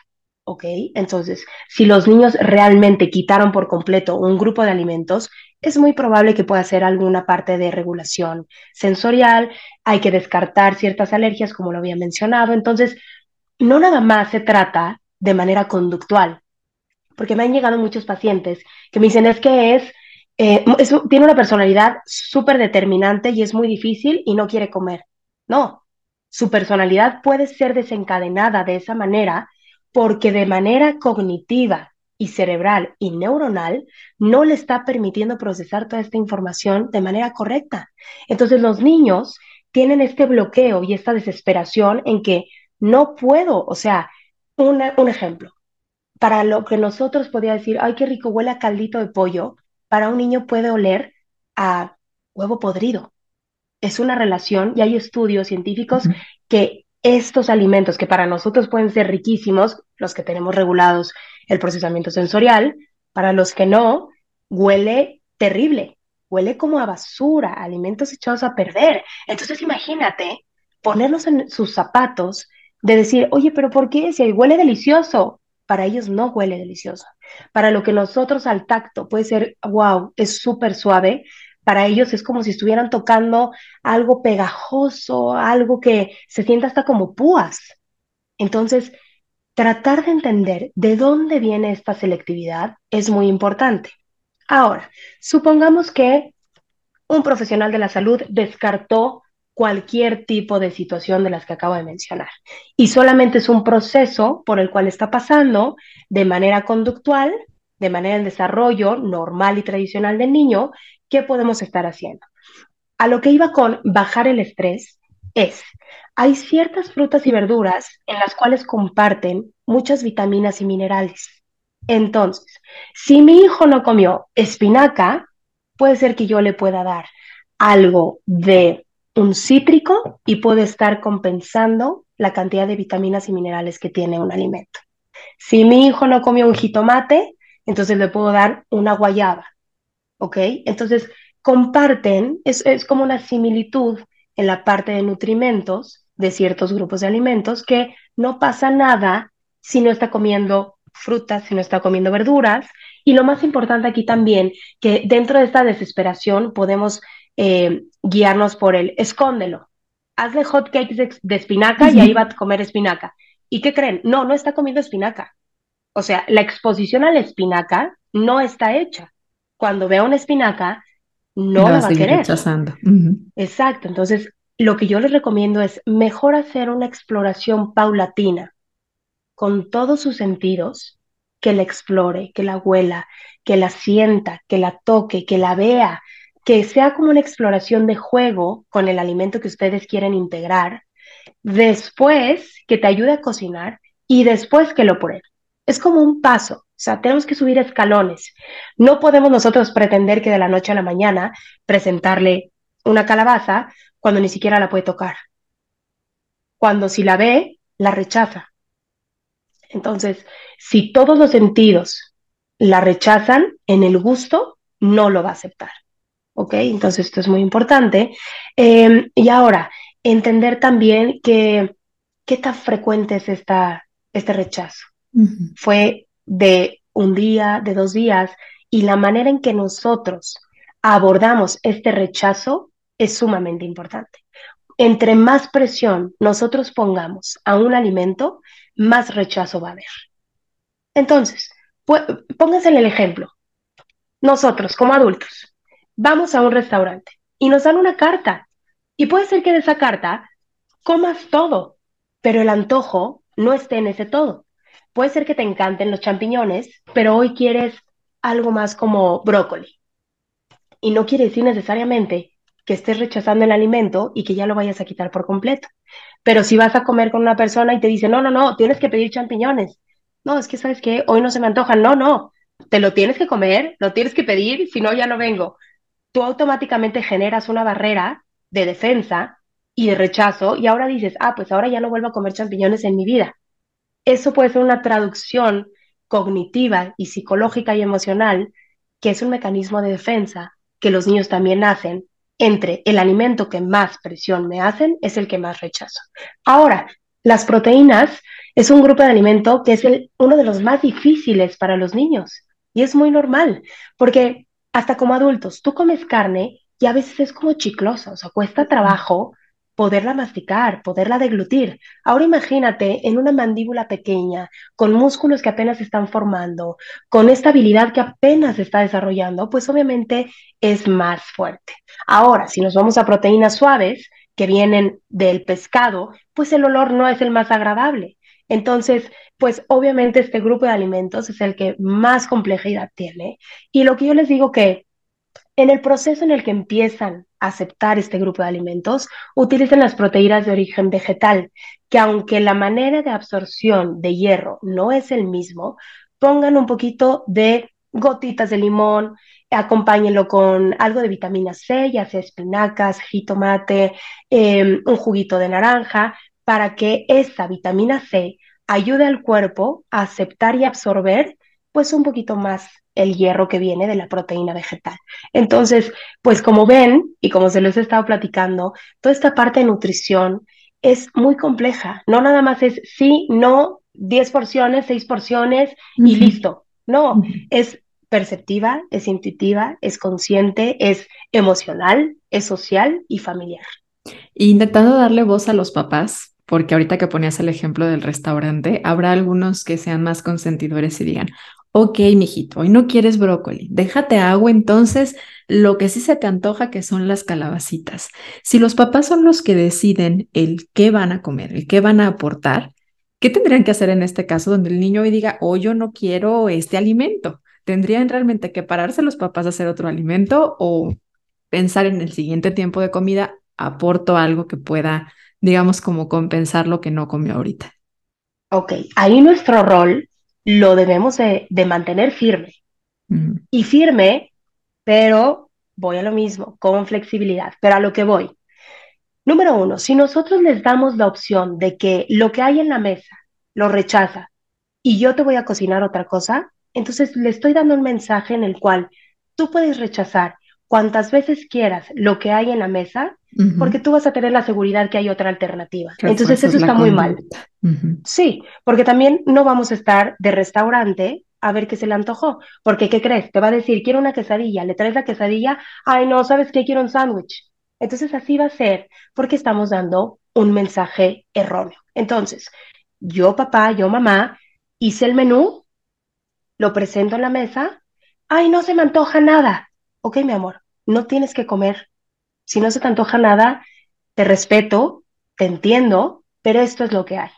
¿ok? Entonces, si los niños realmente quitaron por completo un grupo de alimentos, es muy probable que pueda ser alguna parte de regulación sensorial, hay que descartar ciertas alergias, como lo había mencionado. Entonces, no nada más se trata de manera conductual, porque me han llegado muchos pacientes que me dicen es que es, eh, tiene una personalidad súper determinante y es muy difícil y no quiere comer. No, su personalidad puede ser desencadenada de esa manera porque de manera cognitiva y cerebral y neuronal no le está permitiendo procesar toda esta información de manera correcta. Entonces los niños tienen este bloqueo y esta desesperación en que no puedo, o sea, un ejemplo, para lo que nosotros podía decir, ay, qué rico huele a caldito de pollo, para un niño puede oler a huevo podrido. Es una relación y hay estudios científicos que estos alimentos que para nosotros pueden ser riquísimos, los que tenemos regulados el procesamiento sensorial, para los que no, huele terrible, huele como a basura, alimentos echados a perder. Entonces imagínate ponerlos en sus zapatos de decir, oye, pero ¿por qué? Si huele delicioso, para ellos no huele delicioso. Para lo que nosotros al tacto puede ser, wow, es súper suave, para ellos es como si estuvieran tocando algo pegajoso, algo que se sienta hasta como púas. Entonces, tratar de entender de dónde viene esta selectividad es muy importante. Ahora, supongamos que un profesional de la salud descartó cualquier tipo de situación de las que acabo de mencionar y solamente es un proceso por el cual está pasando de manera conductual, de manera en desarrollo normal y tradicional del niño ¿qué podemos estar haciendo? A lo que iba con bajar el estrés es, hay ciertas frutas y verduras en las cuales comparten muchas vitaminas y minerales. Entonces, si mi hijo no comió espinaca, puede ser que yo le pueda dar algo de un cítrico y puede estar compensando la cantidad de vitaminas y minerales que tiene un alimento. Si mi hijo no comió un jitomate, entonces le puedo dar una guayaba. ¿ok? Entonces, comparten, es, como una similitud en la parte de nutrimentos de ciertos grupos de alimentos que no pasa nada si no está comiendo frutas, si no está comiendo verduras. Y lo más importante aquí también, que dentro de esta desesperación podemos eh, guiarnos por el escóndelo. Hazle hot cakes de, espinaca y ahí va a comer espinaca. ¿Y qué creen? No, no está comiendo espinaca. O sea, la exposición a la espinaca no está hecha cuando vea una espinaca, no la va a querer. Rechazando. Exacto. Entonces, lo que yo les recomiendo es mejor hacer una exploración paulatina con todos sus sentidos, que la explore, que la huela, que la sienta, que la toque, que la vea, que sea como una exploración de juego con el alimento que ustedes quieren integrar, después que te ayude a cocinar y después que lo pruebe. Es como un paso. O sea, tenemos que subir escalones. No podemos nosotros pretender que de la noche a la mañana presentarle una calabaza cuando ni siquiera la puede tocar. Cuando si la ve, la rechaza. Entonces, si todos los sentidos la rechazan, en el gusto no lo va a aceptar. ¿Ok? Entonces, esto es muy importante. Em, y ahora, entender también que qué tan frecuente es esta, este rechazo. Fue de un día, de dos días, y la manera en que nosotros abordamos este rechazo es sumamente importante. Entre más presión nosotros pongamos a un alimento, más rechazo va a haber. Entonces, pónganse en el ejemplo. Nosotros, como adultos, vamos a un restaurante y nos dan una carta. Y puede ser que de esa carta comas todo, pero el antojo no esté en ese todo puede ser que te encanten los champiñones, pero hoy quieres algo más como brócoli. Y no quiere decir necesariamente que estés rechazando el alimento y que ya lo vayas a quitar por completo. Pero si vas a comer con una persona y te dice, no, no, no, tienes que pedir champiñones. No, es que sabes que hoy no se me antojan. No, no, te lo tienes que comer, lo tienes que pedir, si no, ya no vengo. Tú automáticamente generas una barrera de defensa y de rechazo y ahora dices, ah, pues ahora ya no vuelvo a comer champiñones en mi vida eso puede ser una traducción cognitiva y psicológica y emocional, que es un mecanismo de defensa que los niños también hacen entre el alimento que más presión me hacen es el que más rechazo. Ahora, las proteínas es un grupo de alimento que es el, uno de los más difíciles para los niños y es muy normal porque hasta como adultos tú comes carne y a veces es como chiclosa, o sea, cuesta trabajo poderla masticar, poderla deglutir. Ahora imagínate en una mandíbula pequeña, con músculos que apenas se están formando, con esta habilidad que apenas se está desarrollando, pues obviamente es más fuerte. Ahora, si nos vamos a proteínas suaves que vienen del pescado, pues el olor no es el más agradable. Entonces, pues obviamente este grupo de alimentos es el que más complejidad tiene. Y lo que yo les digo que en el proceso en el que empiezan a aceptar este grupo de alimentos, utilizan las proteínas de origen vegetal, que aunque la manera de absorción de hierro no es el mismo, pongan un poquito de gotitas de limón, acompáñenlo con algo de vitamina C, ya sea espinacas, jitomate, em, un juguito de naranja, para que esa vitamina C ayude al cuerpo a aceptar y absorber pues un poquito más el hierro que viene de la proteína vegetal. Entonces, pues como ven y como se les he estado platicando, toda esta parte de nutrición es muy compleja. No nada más es sí, no, 10 porciones, 6 porciones y listo. No, es perceptiva, es intuitiva, es consciente, es emocional, es social y familiar. intentando darle voz a los papás, porque ahorita que ponías el ejemplo del restaurante, habrá algunos que sean más consentidores y digan, ok, mijito, hoy no quieres brócoli, déjate agua entonces lo que sí se te antoja que son las calabacitas. Si los papás son los que deciden el qué van a comer, el qué van a aportar, ¿qué tendrían que hacer en este caso donde el niño hoy diga, hoy yo no quiero este alimento? ¿Tendrían realmente que pararse los papás a hacer otro alimento o pensar en el siguiente tiempo de comida, aporto algo que pueda, digamos, como compensar lo que no comió ahorita? Ok, ahí nuestro rol lo debemos de, mantener firme. Y firme, pero voy a lo mismo, con flexibilidad, pero a lo que voy. Número uno, si nosotros les damos la opción de que lo que hay en la mesa lo rechaza y yo te voy a cocinar otra cosa, entonces le estoy dando un mensaje en el cual tú puedes rechazar cuantas veces quieras lo que hay en la mesa, porque tú vas a tener la seguridad que hay otra alternativa. Entonces eso está muy mal. Sí, porque también no vamos a estar de restaurante a ver qué se le antojó, porque ¿qué crees? Te va a decir, quiero una quesadilla, le traes la quesadilla, ay no, ¿sabes qué? Quiero un sándwich. Entonces así va a ser, porque estamos dando un mensaje erróneo. Entonces, yo papá, yo mamá, hice el menú, lo presento en la mesa, ay no se me antoja nada. Ok, mi amor, no tienes que comer, si no se te antoja nada, te respeto, te entiendo, pero esto es lo que hay.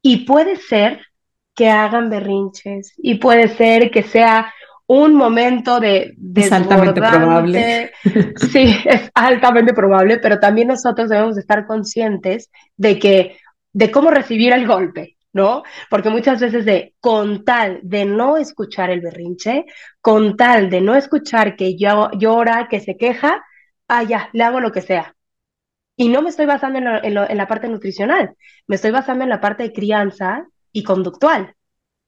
Y puede ser que hagan berrinches y puede ser que sea un momento de es altamente probable. Sí, es altamente probable, pero también nosotros debemos estar conscientes de que de cómo recibir el golpe, ¿no? Porque muchas veces de con tal de no escuchar el berrinche, con tal de no escuchar que llora, que se queja, ah, ya, le hago lo que sea. Y no me estoy basando en, la parte nutricional, me estoy basando en la parte de crianza y conductual.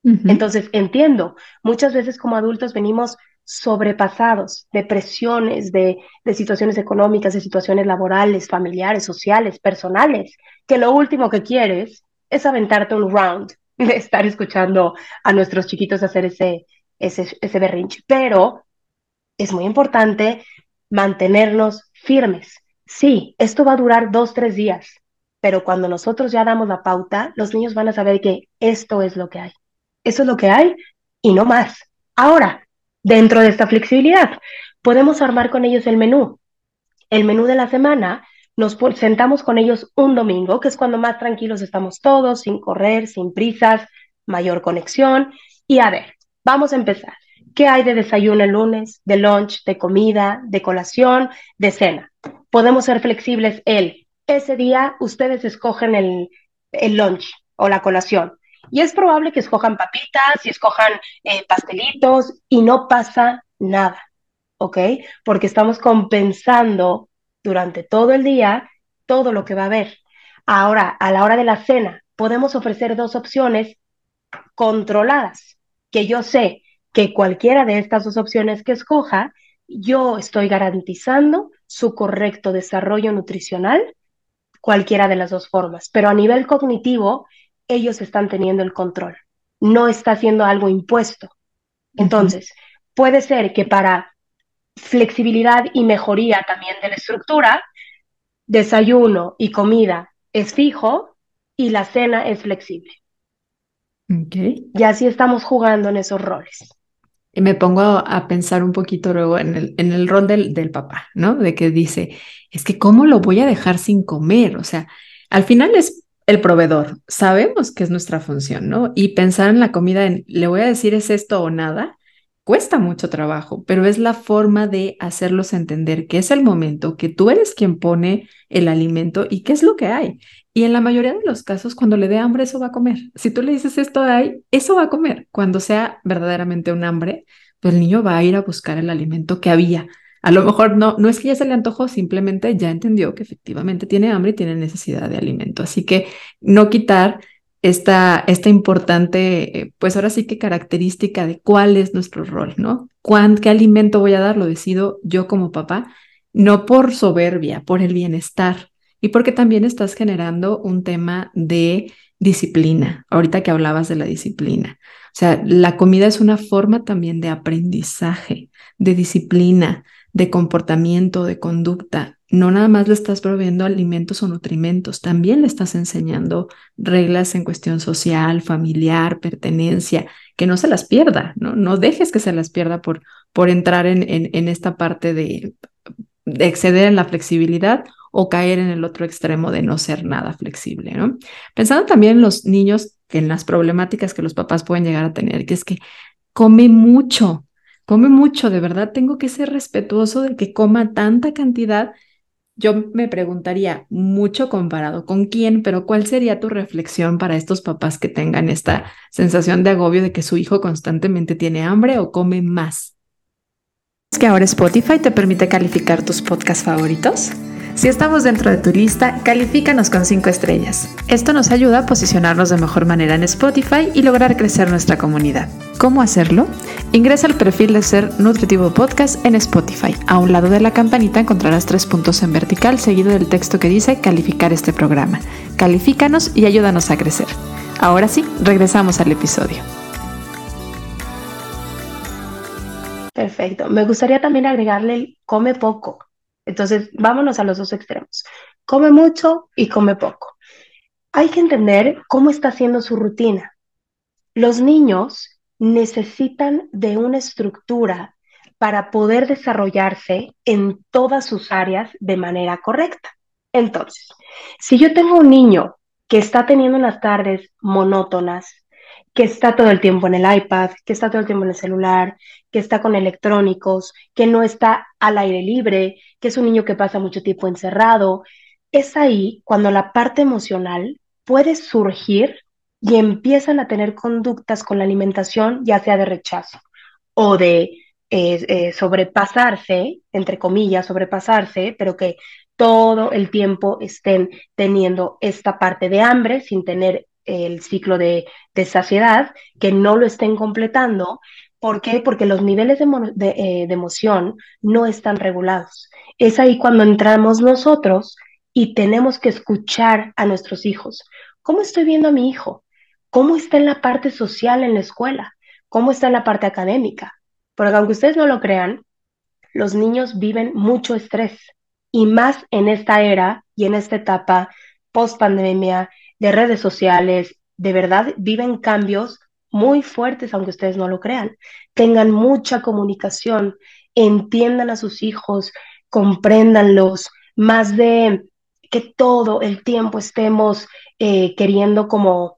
Entonces, entiendo, muchas veces como adultos venimos sobrepasados de presiones, de, de, situaciones económicas, de situaciones laborales, familiares, sociales, personales, que lo último que quieres es aventarte un round de estar escuchando a nuestros chiquitos hacer ese, ese, ese berrinche. Pero es muy importante mantenernos firmes. Sí, esto va a durar dos, tres días, pero cuando nosotros ya damos la pauta, los niños van a saber que esto es lo que hay. Eso es lo que hay y no más. Ahora, dentro de esta flexibilidad, podemos armar con ellos el menú. El menú de la semana, nos sentamos con ellos un domingo, que es cuando más tranquilos estamos todos, sin correr, sin prisas, mayor conexión. Y a ver, vamos a empezar. ¿Qué hay de desayuno el lunes, de lunch, de comida, de colación, de cena? Podemos ser flexibles el, ese día ustedes escogen el, el lunch o la colación. Y es probable que escojan papitas y escojan eh, pastelitos y no pasa nada, ¿ok? Porque estamos compensando durante todo el día todo lo que va a haber. Ahora, a la hora de la cena, podemos ofrecer dos opciones controladas que yo sé que cualquiera de estas dos opciones que escoja, yo estoy garantizando su correcto desarrollo nutricional, cualquiera de las dos formas. Pero a nivel cognitivo, ellos están teniendo el control. No está siendo algo impuesto. Entonces, puede ser que para flexibilidad y mejoría también de la estructura, desayuno y comida es fijo y la cena es flexible. Okay. Y así estamos jugando en esos roles. Y me pongo a pensar un poquito luego en el, en el rol del, del papá, ¿no? De que dice, es que ¿cómo lo voy a dejar sin comer? O sea, al final es el proveedor, sabemos que es nuestra función, ¿no? Y pensar en la comida, en, le voy a decir es esto o nada, cuesta mucho trabajo, pero es la forma de hacerlos entender que es el momento, que tú eres quien pone el alimento y qué es lo que hay. Y en la mayoría de los casos, cuando le dé hambre, eso va a comer. Si tú le dices esto hay, eso va a comer. Cuando sea verdaderamente un hambre, pues el niño va a ir a buscar el alimento que había. A lo mejor no, no es que ya se le antojó, simplemente ya entendió que efectivamente tiene hambre y tiene necesidad de alimento. Así que no quitar esta, esta importante, pues ahora sí que característica de cuál es nuestro rol, ¿no? ¿Cuán, ¿Qué alimento voy a dar? Lo decido yo como papá, no por soberbia, por el bienestar y porque también estás generando un tema de disciplina, ahorita que hablabas de la disciplina. O sea, la comida es una forma también de aprendizaje, de disciplina, de comportamiento, de conducta no nada más le estás proveyendo alimentos o nutrimentos, también le estás enseñando reglas en cuestión social, familiar, pertenencia, que no se las pierda, ¿no? No dejes que se las pierda por, por entrar en, en, esta parte de, de, exceder en la flexibilidad o caer en el otro extremo de no ser nada flexible, ¿no? Pensando también en los niños, en las problemáticas que los papás pueden llegar a tener, que es que come mucho, come mucho, de verdad tengo que ser respetuoso de que coma tanta cantidad yo me preguntaría mucho comparado con quién, pero ¿cuál sería tu reflexión para estos papás que tengan esta sensación de agobio de que su hijo constantemente tiene hambre o come más? ¿Es que ahora Spotify te permite calificar tus podcasts favoritos? Si estamos dentro de tu lista, califícanos con 5 estrellas. Esto nos ayuda a posicionarnos de mejor manera en Spotify y lograr crecer nuestra comunidad. ¿Cómo hacerlo? Ingresa al perfil de Ser Nutritivo Podcast en Spotify. A un lado de la campanita encontrarás tres puntos en vertical seguido del texto que dice calificar este programa. Califícanos y ayúdanos a crecer. Ahora sí, regresamos al episodio. Perfecto. Me gustaría también agregarle el come poco. Entonces, vámonos a los dos extremos. Come mucho y come poco. Hay que entender cómo está haciendo su rutina. Los niños necesitan de una estructura para poder desarrollarse en todas sus áreas de manera correcta. Entonces, si yo tengo un niño que está teniendo unas tardes monótonas, que está todo el tiempo en el iPad, que está todo el tiempo en el celular, que está con electrónicos, que no está al aire libre, que es un niño que pasa mucho tiempo encerrado. Es ahí cuando la parte emocional puede surgir y empiezan a tener conductas con la alimentación, ya sea de rechazo o de eh, eh, sobrepasarse, entre comillas, sobrepasarse, pero que todo el tiempo estén teniendo esta parte de hambre sin tener el ciclo de, saciedad, que no lo estén completando. ¿Por qué? Porque los niveles de, eh, de emoción no están regulados. Es ahí cuando entramos nosotros y tenemos que escuchar a nuestros hijos. ¿Cómo estoy viendo a mi hijo? ¿Cómo está en la parte social en la escuela? ¿Cómo está en la parte académica? Porque aunque ustedes no lo crean, los niños viven mucho estrés y más en esta era y en esta etapa post pandemia, de redes sociales, de verdad viven cambios muy fuertes, aunque ustedes no lo crean. Tengan mucha comunicación, entiendan a sus hijos, compréndanlos, más de que todo el tiempo estemos eh, queriendo como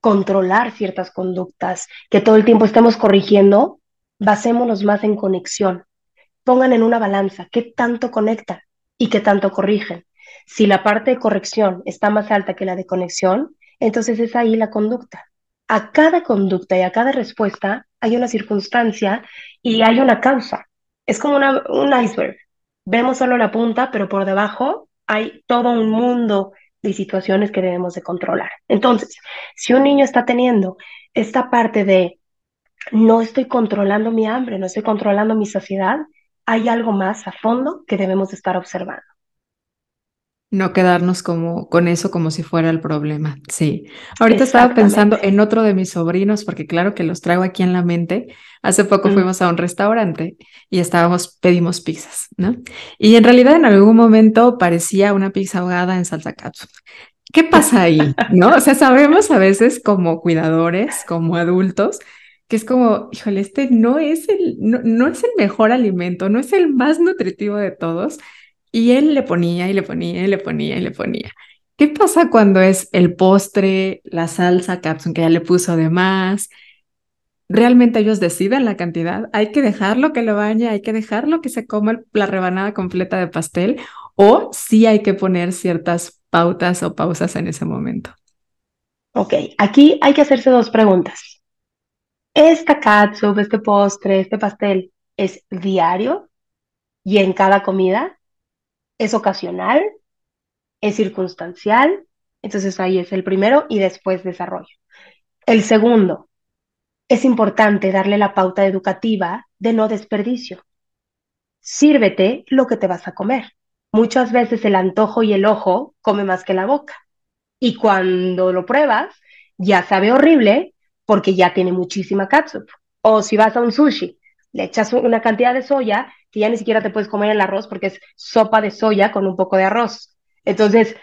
controlar ciertas conductas, que todo el tiempo estemos corrigiendo, basémonos más en conexión. Pongan en una balanza qué tanto conectan y qué tanto corrigen. Si la parte de corrección está más alta que la de conexión, entonces es ahí la conducta. A cada conducta y a cada respuesta hay una circunstancia y hay una causa. Es como un iceberg. Vemos solo la punta, pero por debajo hay todo un mundo de situaciones que debemos de controlar. Entonces, si un niño está teniendo esta parte de no estoy controlando mi hambre, no estoy controlando mi saciedad, hay algo más a fondo que debemos estar observando. No quedarnos como con eso como si fuera el problema. Sí. Ahorita estaba pensando en otro de mis sobrinos, porque claro que los traigo aquí en la mente. Hace poco mm. fuimos a un restaurante y estábamos, pedimos pizzas, ¿no? Y en realidad en algún momento parecía una pizza ahogada en salsa catsup. ¿Qué pasa ahí? ¿No? O sea, sabemos a veces como cuidadores, como adultos, que es como, híjole, este no es el, no, no es el mejor alimento, no es el más nutritivo de todos y él le ponía y le ponía y le ponía y le ponía. ¿Qué pasa cuando es el postre, la salsa capsun que ya le puso de más? Realmente ellos deciden la cantidad. Hay que dejarlo que lo bañe, hay que dejarlo que se coma la rebanada completa de pastel o sí hay que poner ciertas pautas o pausas en ese momento. Ok, aquí hay que hacerse dos preguntas. ¿Esta catsup, este postre, este pastel es diario y en cada comida? Es ocasional, es circunstancial, entonces ahí es el primero y después desarrollo. El segundo, es importante darle la pauta educativa de no desperdicio. Sírvete lo que te vas a comer. Muchas veces el antojo y el ojo come más que la boca. Y cuando lo pruebas, ya sabe horrible porque ya tiene muchísima catsup. O si vas a un sushi, le echas una cantidad de soya que ya ni siquiera te puedes comer el arroz porque es sopa de soya con un poco de arroz. Entonces,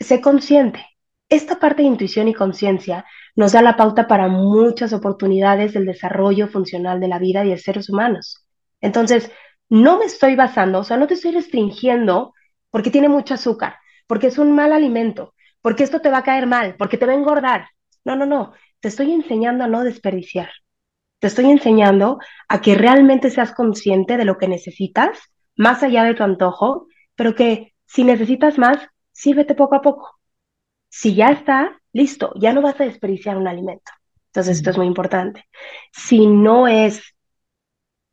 sé consciente. Esta parte de intuición y conciencia nos da la pauta para muchas oportunidades del desarrollo funcional de la vida y de seres humanos. Entonces, no me estoy basando, o sea, no te estoy restringiendo porque tiene mucho azúcar, porque es un mal alimento, porque esto te va a caer mal, porque te va a engordar. No, no, no. Te estoy enseñando a no desperdiciar. Te estoy enseñando a que realmente seas consciente de lo que necesitas, más allá de tu antojo, pero que si necesitas más, sírvete poco a poco. Si ya está, listo, ya no vas a desperdiciar un alimento. Entonces, esto es muy importante. Si no es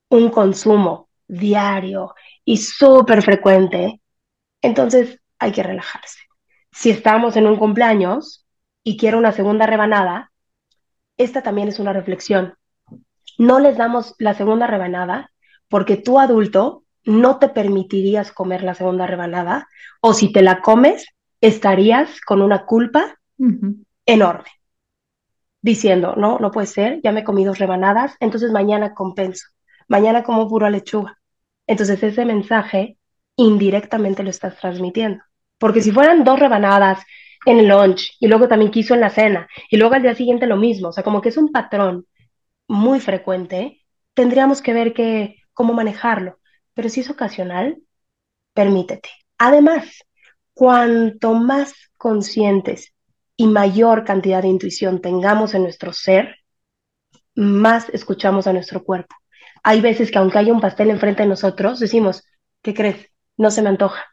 un consumo diario y súper frecuente, entonces hay que relajarse. Si estamos en un cumpleaños y quiero una segunda rebanada, esta también es una reflexión no les damos la segunda rebanada porque tú adulto no te permitirías comer la segunda rebanada o si te la comes estarías con una culpa enorme diciendo, no, no puede ser, ya me comí dos rebanadas, entonces mañana compenso, mañana como pura lechuga. Entonces ese mensaje indirectamente lo estás transmitiendo. Porque si fueran dos rebanadas en el lunch y luego también quiso en la cena y luego al día siguiente lo mismo, o sea, como que es un patrón muy frecuente, tendríamos que ver que, cómo manejarlo. Pero si es ocasional, permítete. Además, cuanto más conscientes y mayor cantidad de intuición tengamos en nuestro ser, más escuchamos a nuestro cuerpo. Hay veces que aunque haya un pastel enfrente de nosotros, decimos, ¿qué crees? No se me antoja.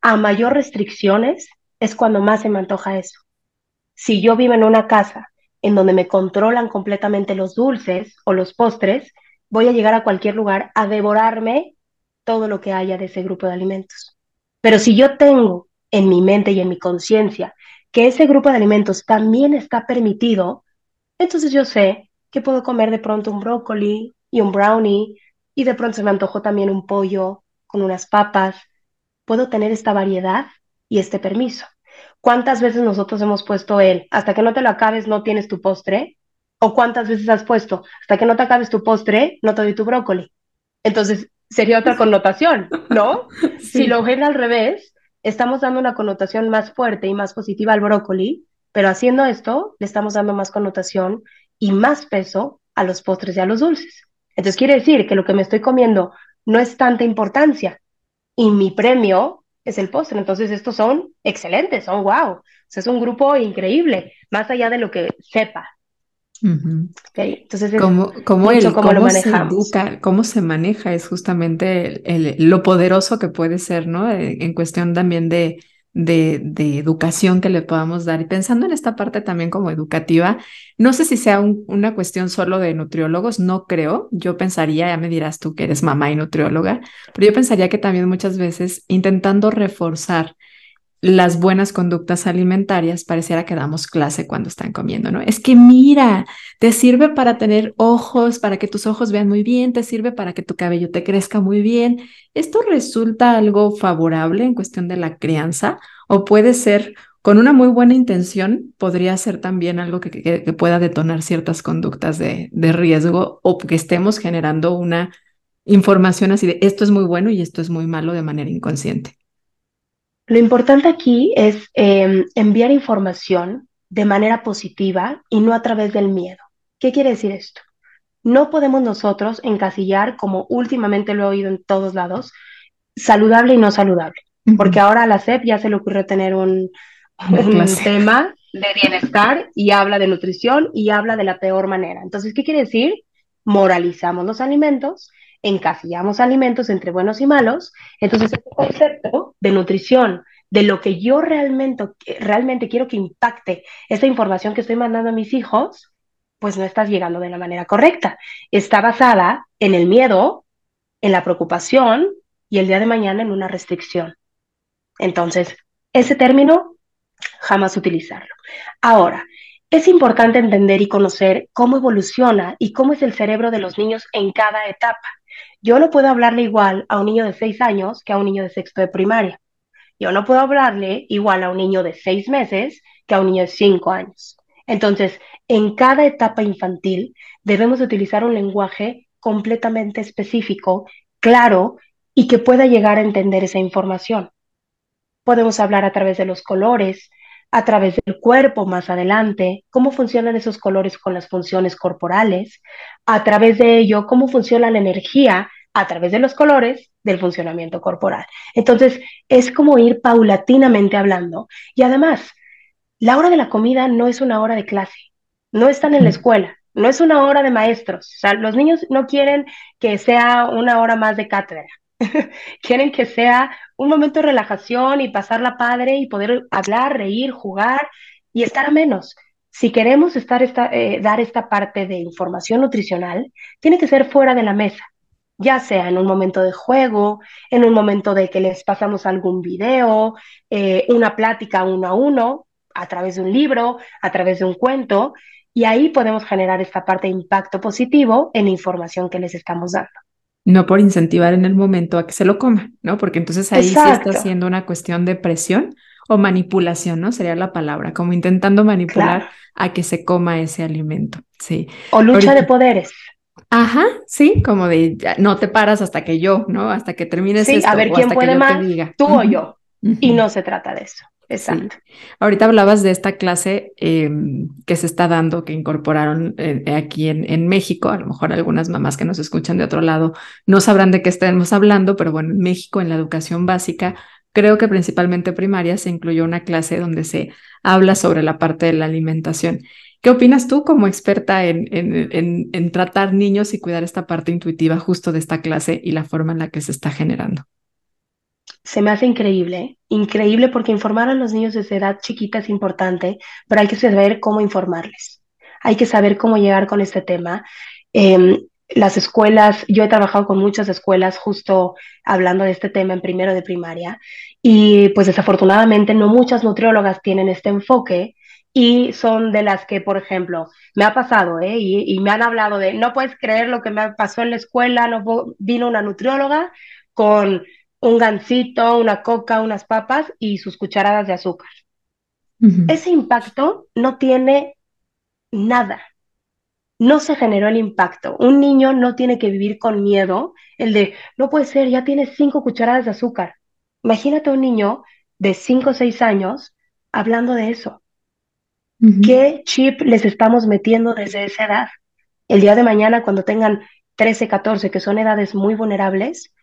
A mayor restricciones es cuando más se me antoja eso. Si yo vivo en una casa en donde me controlan completamente los dulces o los postres, voy a llegar a cualquier lugar a devorarme todo lo que haya de ese grupo de alimentos. Pero si yo tengo en mi mente y en mi conciencia que ese grupo de alimentos también está permitido, entonces yo sé que puedo comer de pronto un brócoli y un brownie y de pronto se me antojó también un pollo con unas papas. Puedo tener esta variedad y este permiso. ¿Cuántas veces nosotros hemos puesto el, hasta que no te lo acabes no tienes tu postre? ¿O cuántas veces has puesto, hasta que no te acabes tu postre no te doy tu brócoli? Entonces, sería otra connotación, ¿no? Si lo ven al revés, estamos dando una connotación más fuerte y más positiva al brócoli, pero haciendo esto, le estamos dando más connotación y más peso a los postres y a los dulces. Entonces quiere decir que lo que me estoy comiendo no es tanta importancia y mi premio es el postre. Entonces, estos son excelentes, son wow. O sea, es un grupo increíble, más allá de lo que sepa. Entonces, ¿Cómo, cómo, el, cómo, lo se educa, cómo se maneja es justamente lo poderoso que puede ser, ¿no? Eh, en cuestión también de, de, educación que le podamos dar. Y pensando en esta parte también como educativa, no sé si sea una cuestión solo de nutriólogos, no creo. Yo pensaría, ya me dirás tú que eres mamá y nutrióloga, pero yo pensaría que también muchas veces intentando reforzar las buenas conductas alimentarias, pareciera que damos clase cuando están comiendo, ¿no? Es que mira, te sirve para tener ojos, para que tus ojos vean muy bien, te sirve para que tu cabello te crezca muy bien. ¿Esto resulta algo favorable en cuestión de la crianza o puede ser con una muy buena intención, podría ser también algo que, pueda detonar ciertas conductas de riesgo o que estemos generando una información así de esto es muy bueno y esto es muy malo de manera inconsciente? Lo importante aquí es em, enviar información de manera positiva y no a través del miedo. ¿Qué quiere decir esto? No podemos nosotros encasillar, como últimamente lo he oído en todos lados, saludable y no saludable, porque ahora a la SEP ya se le ocurrió tener un, un tema de bienestar y habla de nutrición y habla de la peor manera. Entonces, ¿qué quiere decir? Moralizamos los alimentos encasillamos alimentos entre buenos y malos, entonces el concepto de nutrición, de lo que yo realmente, realmente quiero que impacte esta información que estoy mandando a mis hijos, pues no estás llegando de la manera correcta. Está basada en el miedo, en la preocupación y el día de mañana en una restricción. Entonces, ese término, jamás utilizarlo. Ahora, es importante entender y conocer cómo evoluciona y cómo es el cerebro de los niños en cada etapa. Yo no puedo hablarle igual a un niño de seis años que a un niño de sexto de primaria. Yo no puedo hablarle igual a un niño de seis meses que a un niño de cinco años. Entonces, en cada etapa infantil debemos utilizar un lenguaje completamente específico, claro y que pueda llegar a entender esa información. Podemos hablar a través de los colores, a través del cuerpo más adelante, cómo funcionan esos colores con las funciones corporales, a través de ello, cómo funciona la energía a través de los colores del funcionamiento corporal. Entonces, es como ir paulatinamente hablando. Y además, la hora de la comida no es una hora de clase, no están en la escuela, no es una hora de maestros. O sea, los niños no quieren que sea una hora más de cátedra. quieren que sea un momento de relajación y pasarla padre y poder hablar, reír, jugar y estar a menos. Si queremos eh, dar esta parte de información nutricional, tiene que ser fuera de la mesa, ya sea en un momento de juego, en un momento de que les pasamos algún video, eh, una plática uno a uno, a través de un libro, a través de un cuento, y ahí podemos generar esta parte de impacto positivo en información que les estamos dando no por incentivar en el momento a que se lo coma, ¿no? Porque entonces ahí sí está siendo una cuestión de presión o manipulación, ¿no? Sería la palabra, como intentando manipular a que se coma ese alimento, sí. O lucha de poderes. Ajá, sí, como de no te paras hasta que yo, ¿no? Hasta que termines sí, esto, a ver quién puede más, tú o yo. Y no se trata de eso. Exacto. Ahorita hablabas de esta clase em, que se está dando, que incorporaron eh, aquí en, México. A lo mejor algunas mamás que nos escuchan de otro lado no sabrán de qué estamos hablando, pero bueno, en México, en la educación básica, creo que principalmente primaria, se incluyó una clase donde se habla sobre la parte de la alimentación. ¿Qué opinas tú como experta en tratar niños y cuidar esta parte intuitiva justo de esta clase y la forma en la que se está generando? Se me hace increíble, increíble porque informar a los niños desde edad chiquita es importante, pero hay que saber cómo informarles, hay que saber cómo llegar con este tema. Em, las escuelas, yo he trabajado con muchas escuelas justo hablando de este tema en primero de primaria y pues desafortunadamente no muchas nutriólogas tienen este enfoque y son de las que, por ejemplo, me ha pasado, ¿eh? y, me han hablado de, no puedes creer lo que me pasó en la escuela, no vino una nutrióloga con un gansito, una coca, unas papas y sus cucharadas de azúcar. Ese impacto no tiene nada. No se generó el impacto. Un niño no tiene que vivir con miedo, el de, no puede ser, ya tiene cinco cucharadas de azúcar. Imagínate un niño de cinco o seis años hablando de eso. ¿Qué chip les estamos metiendo desde esa edad? El día de mañana, cuando tengan 13, 14, que son edades muy vulnerables,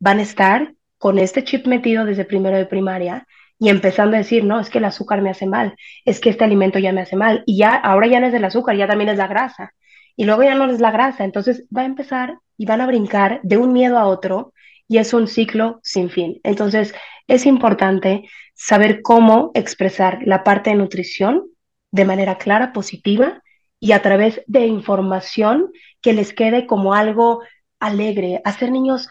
van a estar con este chip metido desde primero de primaria y empezando a decir, no, es que el azúcar me hace mal, es que este alimento ya me hace mal, y ya, ahora ya no es el azúcar, ya también es la grasa, y luego ya no es la grasa, entonces va a empezar y van a brincar de un miedo a otro, y es un ciclo sin fin. Entonces, es importante saber cómo expresar la parte de nutrición de manera clara, positiva, y a través de información que les quede como algo alegre, hacer niños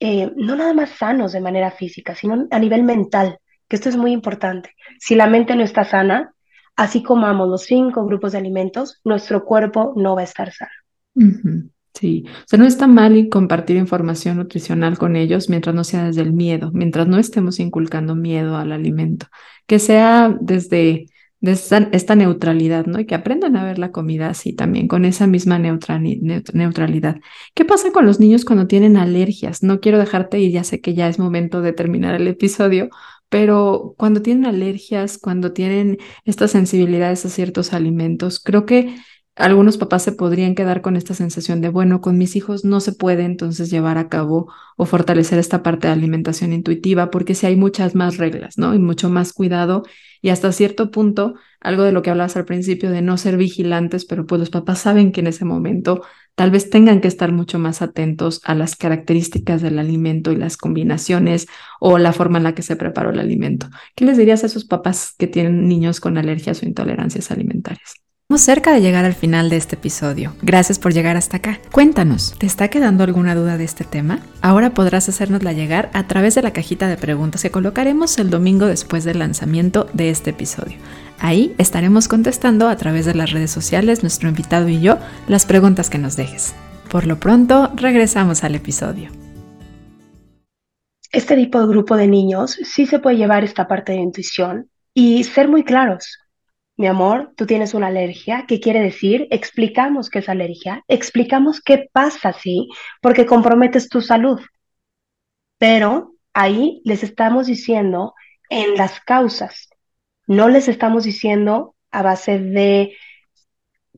eh, no nada más sanos de manera física, sino a nivel mental, que esto es muy importante. Si la mente no está sana, así comamos los cinco grupos de alimentos, nuestro cuerpo no va a estar sano. Sí, o sea, no está mal compartir información nutricional con ellos mientras no sea desde el miedo, mientras no estemos inculcando miedo al alimento, que sea desde, esta, neutralidad, ¿no? Y que aprendan a ver la comida así también, con esa misma neutralidad. ¿Qué pasa con los niños cuando tienen alergias? No quiero dejarte ir, ya sé que ya es momento de terminar el episodio, pero cuando tienen alergias, cuando tienen estas sensibilidades a ciertos alimentos, creo que algunos papás se podrían quedar con esta sensación de, bueno, con mis hijos no se puede entonces llevar a cabo o fortalecer esta parte de alimentación intuitiva porque si hay muchas más reglas, ¿no? Y mucho más cuidado y hasta cierto punto, algo de lo que hablabas al principio de no ser vigilantes, pero pues los papás saben que en ese momento tal vez tengan que estar mucho más atentos a las características del alimento y las combinaciones o la forma en la que se preparó el alimento. ¿Qué les dirías a esos papás que tienen niños con alergias o intolerancias alimentarias? Estamos cerca de llegar al final de este episodio. Gracias por llegar hasta acá. Cuéntanos, ¿te está quedando alguna duda de este tema? Ahora podrás hacérnosla llegar a través de la cajita de preguntas que colocaremos el domingo después del lanzamiento de este episodio. Ahí estaremos contestando a través de las redes sociales, nuestro invitado y yo, las preguntas que nos dejes. Por lo pronto, regresamos al episodio. Este tipo de grupo de niños sí se puede llevar esta parte de intuición y ser muy claros mi amor, tú tienes una alergia, ¿qué quiere decir? Explicamos qué es alergia, explicamos qué pasa así, porque comprometes tu salud. Pero ahí les estamos diciendo en las causas, no les estamos diciendo a base de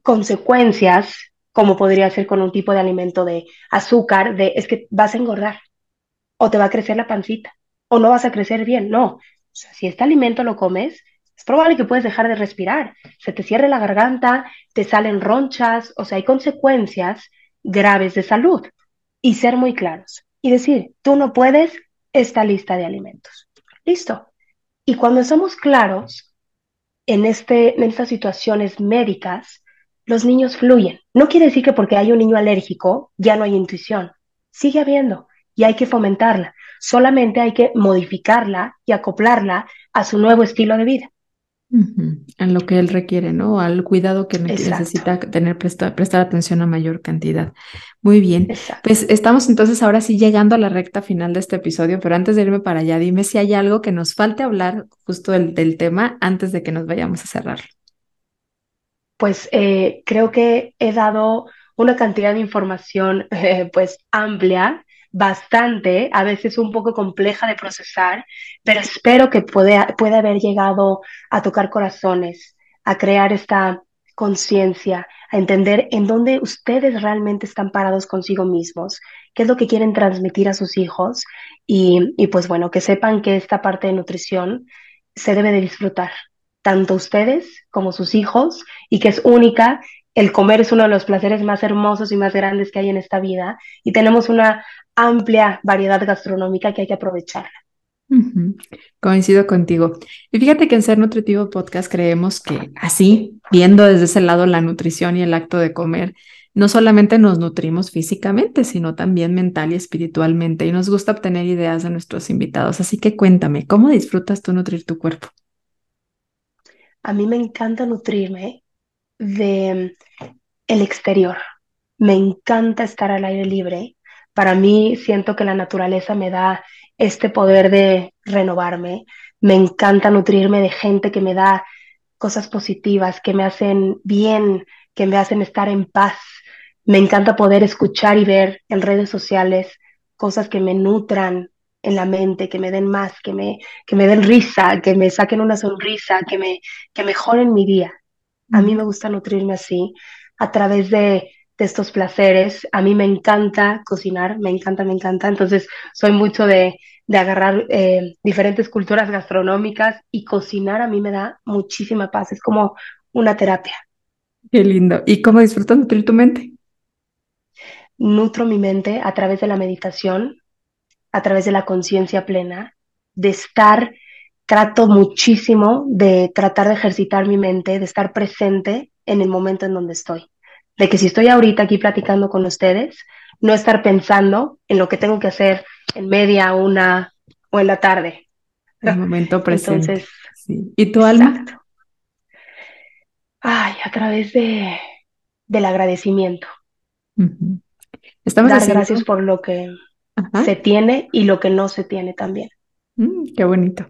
consecuencias, como podría ser con un tipo de alimento de azúcar, de es que vas a engordar, o te va a crecer la pancita, o no vas a crecer bien. No, si este alimento lo comes, es probable que puedes dejar de respirar, se te cierre la garganta, te salen ronchas, o sea, hay consecuencias graves de salud. Y ser muy claros y decir, tú no puedes esta lista de alimentos. Listo. Y cuando somos claros en, este, en estas situaciones médicas, los niños fluyen. No quiere decir que porque hay un niño alérgico ya no hay intuición. Sigue habiendo y hay que fomentarla. Solamente hay que modificarla y acoplarla a su nuevo estilo de vida. En lo que él requiere, ¿no? Al cuidado que necesita tener, prestar, prestar atención a mayor cantidad. Muy bien. Pues estamos entonces ahora sí llegando a la recta final de este episodio, pero antes de irme para allá, dime si hay algo que nos falte hablar justo del, del tema antes de que nos vayamos a cerrar. Pues eh, creo que he dado una cantidad de información eh, pues amplia bastante, a veces un poco compleja de procesar, pero espero que pueda, pueda haber llegado a tocar corazones, a crear esta conciencia, a entender en dónde ustedes realmente están parados consigo mismos, qué es lo que quieren transmitir a sus hijos y, y pues bueno, que sepan que esta parte de nutrición se debe de disfrutar, tanto ustedes como sus hijos, y que es única el comer es uno de los placeres más hermosos y más grandes que hay en esta vida y tenemos una amplia variedad gastronómica que hay que aprovechar. Coincido contigo. Y fíjate que en Ser Nutritivo Podcast creemos que así, viendo desde ese lado la nutrición y el acto de comer, no solamente nos nutrimos físicamente, sino también mental y espiritualmente. Y nos gusta obtener ideas de nuestros invitados. Así que cuéntame, ¿cómo disfrutas tú nutrir tu cuerpo? A mí me encanta nutrirme de el exterior. Me encanta estar al aire libre. Para mí siento que la naturaleza me da este poder de renovarme. Me encanta nutrirme de gente que me da cosas positivas, que me hacen bien, que me hacen estar en paz. Me encanta poder escuchar y ver en redes sociales cosas que me nutran en la mente, que me den más, que me, que me den risa, que me saquen una sonrisa, que me que mejoren mi día. A mí me gusta nutrirme así, a través de, estos placeres. A mí me encanta cocinar, me encanta, me encanta. Entonces, soy mucho de, agarrar eh, diferentes culturas gastronómicas y cocinar a mí me da muchísima paz. Es como una terapia. Qué lindo. ¿Y cómo disfrutas nutrir tu mente? Nutro mi mente a través de la meditación, a través de la conciencia plena, de estar trato muchísimo de tratar de ejercitar mi mente, de estar presente en el momento en donde estoy. De que si estoy ahorita aquí platicando con ustedes, no estar pensando en lo que tengo que hacer en media, una o en la tarde. El momento presente. Entonces, sí. ¿Y tu alma? Ay, a través de, del agradecimiento. Estamos Dar gracias por lo que se tiene y lo que no se tiene también. Mm, qué bonito.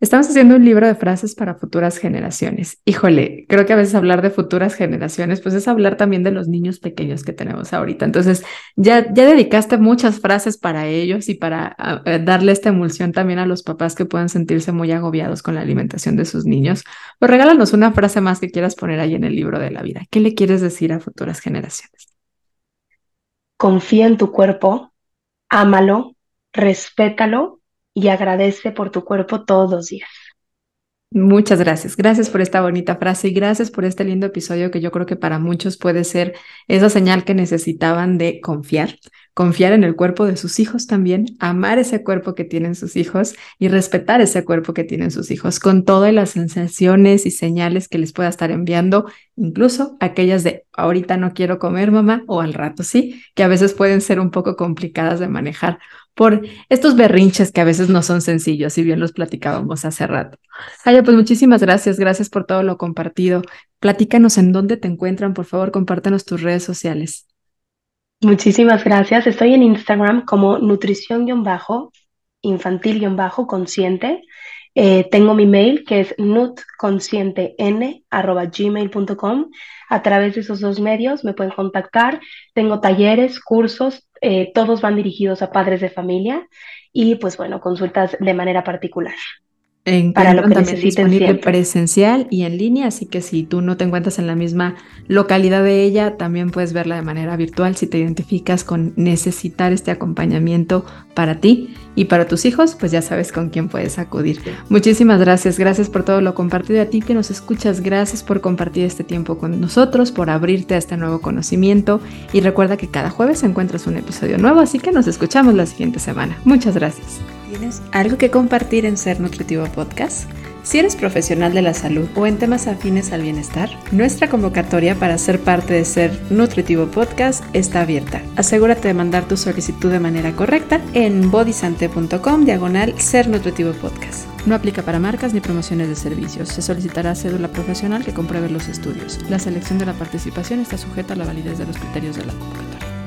Estamos haciendo un libro de frases para futuras generaciones. Híjole, creo que a veces hablar de futuras generaciones, pues es hablar también de los niños pequeños que tenemos ahorita. Entonces, ya, ya dedicaste muchas frases para ellos y para ah, eh, darle esta emulsión también a los papás que puedan sentirse muy agobiados con la alimentación de sus niños. Pues regálanos una frase más que quieras poner ahí en el libro de la vida. ¿Qué le quieres decir a futuras generaciones? Confía en tu cuerpo, ámalo, respétalo y agradece por tu cuerpo todos los días. Muchas gracias. Gracias por esta bonita frase y gracias por este lindo episodio que yo creo que para muchos puede ser esa señal que necesitaban de confiar, confiar en el cuerpo de sus hijos también, amar ese cuerpo que tienen sus hijos y respetar ese cuerpo que tienen sus hijos con todas las sensaciones y señales que les pueda estar enviando, incluso aquellas de ahorita no quiero comer mamá o al rato sí, que a veces pueden ser un poco complicadas de manejar por estos berrinches que a veces no son sencillos, si bien los platicábamos hace rato. Aya, pues muchísimas gracias, gracias por todo lo compartido. Platícanos en dónde te encuentran, por favor, compártanos tus redes sociales. Muchísimas gracias. Estoy en Instagram como nutrición-infantil-consciente. Eh, tengo mi mail que es nutconscienten.gmail.com. A través de esos dos medios me pueden contactar. Tengo talleres, cursos, eh, todos van dirigidos a padres de familia y pues bueno, consultas de manera particular. En para lo que también disponible presencial y en línea, así que si tú no te encuentras en la misma localidad de ella, también puedes verla de manera virtual si te identificas con necesitar este acompañamiento para ti y para tus hijos, pues ya sabes con quién puedes acudir. Muchísimas gracias, gracias por todo lo compartido a ti que nos escuchas, gracias por compartir este tiempo con nosotros, por abrirte a este nuevo conocimiento y recuerda que cada jueves encuentras un episodio nuevo, así que nos escuchamos la siguiente semana. Muchas gracias. ¿Tienes algo que compartir en Ser Nutritivo Podcast? Si eres profesional de la salud o en temas afines al bienestar, nuestra convocatoria para ser parte de Ser Nutritivo Podcast está abierta. Asegúrate de mandar tu solicitud de manera correcta en bodysante.com diagonal Ser Nutritivo Podcast. No aplica para marcas ni promociones de servicios. Se solicitará cédula profesional que compruebe los estudios. La selección de la participación está sujeta a la validez de los criterios de la convocatoria.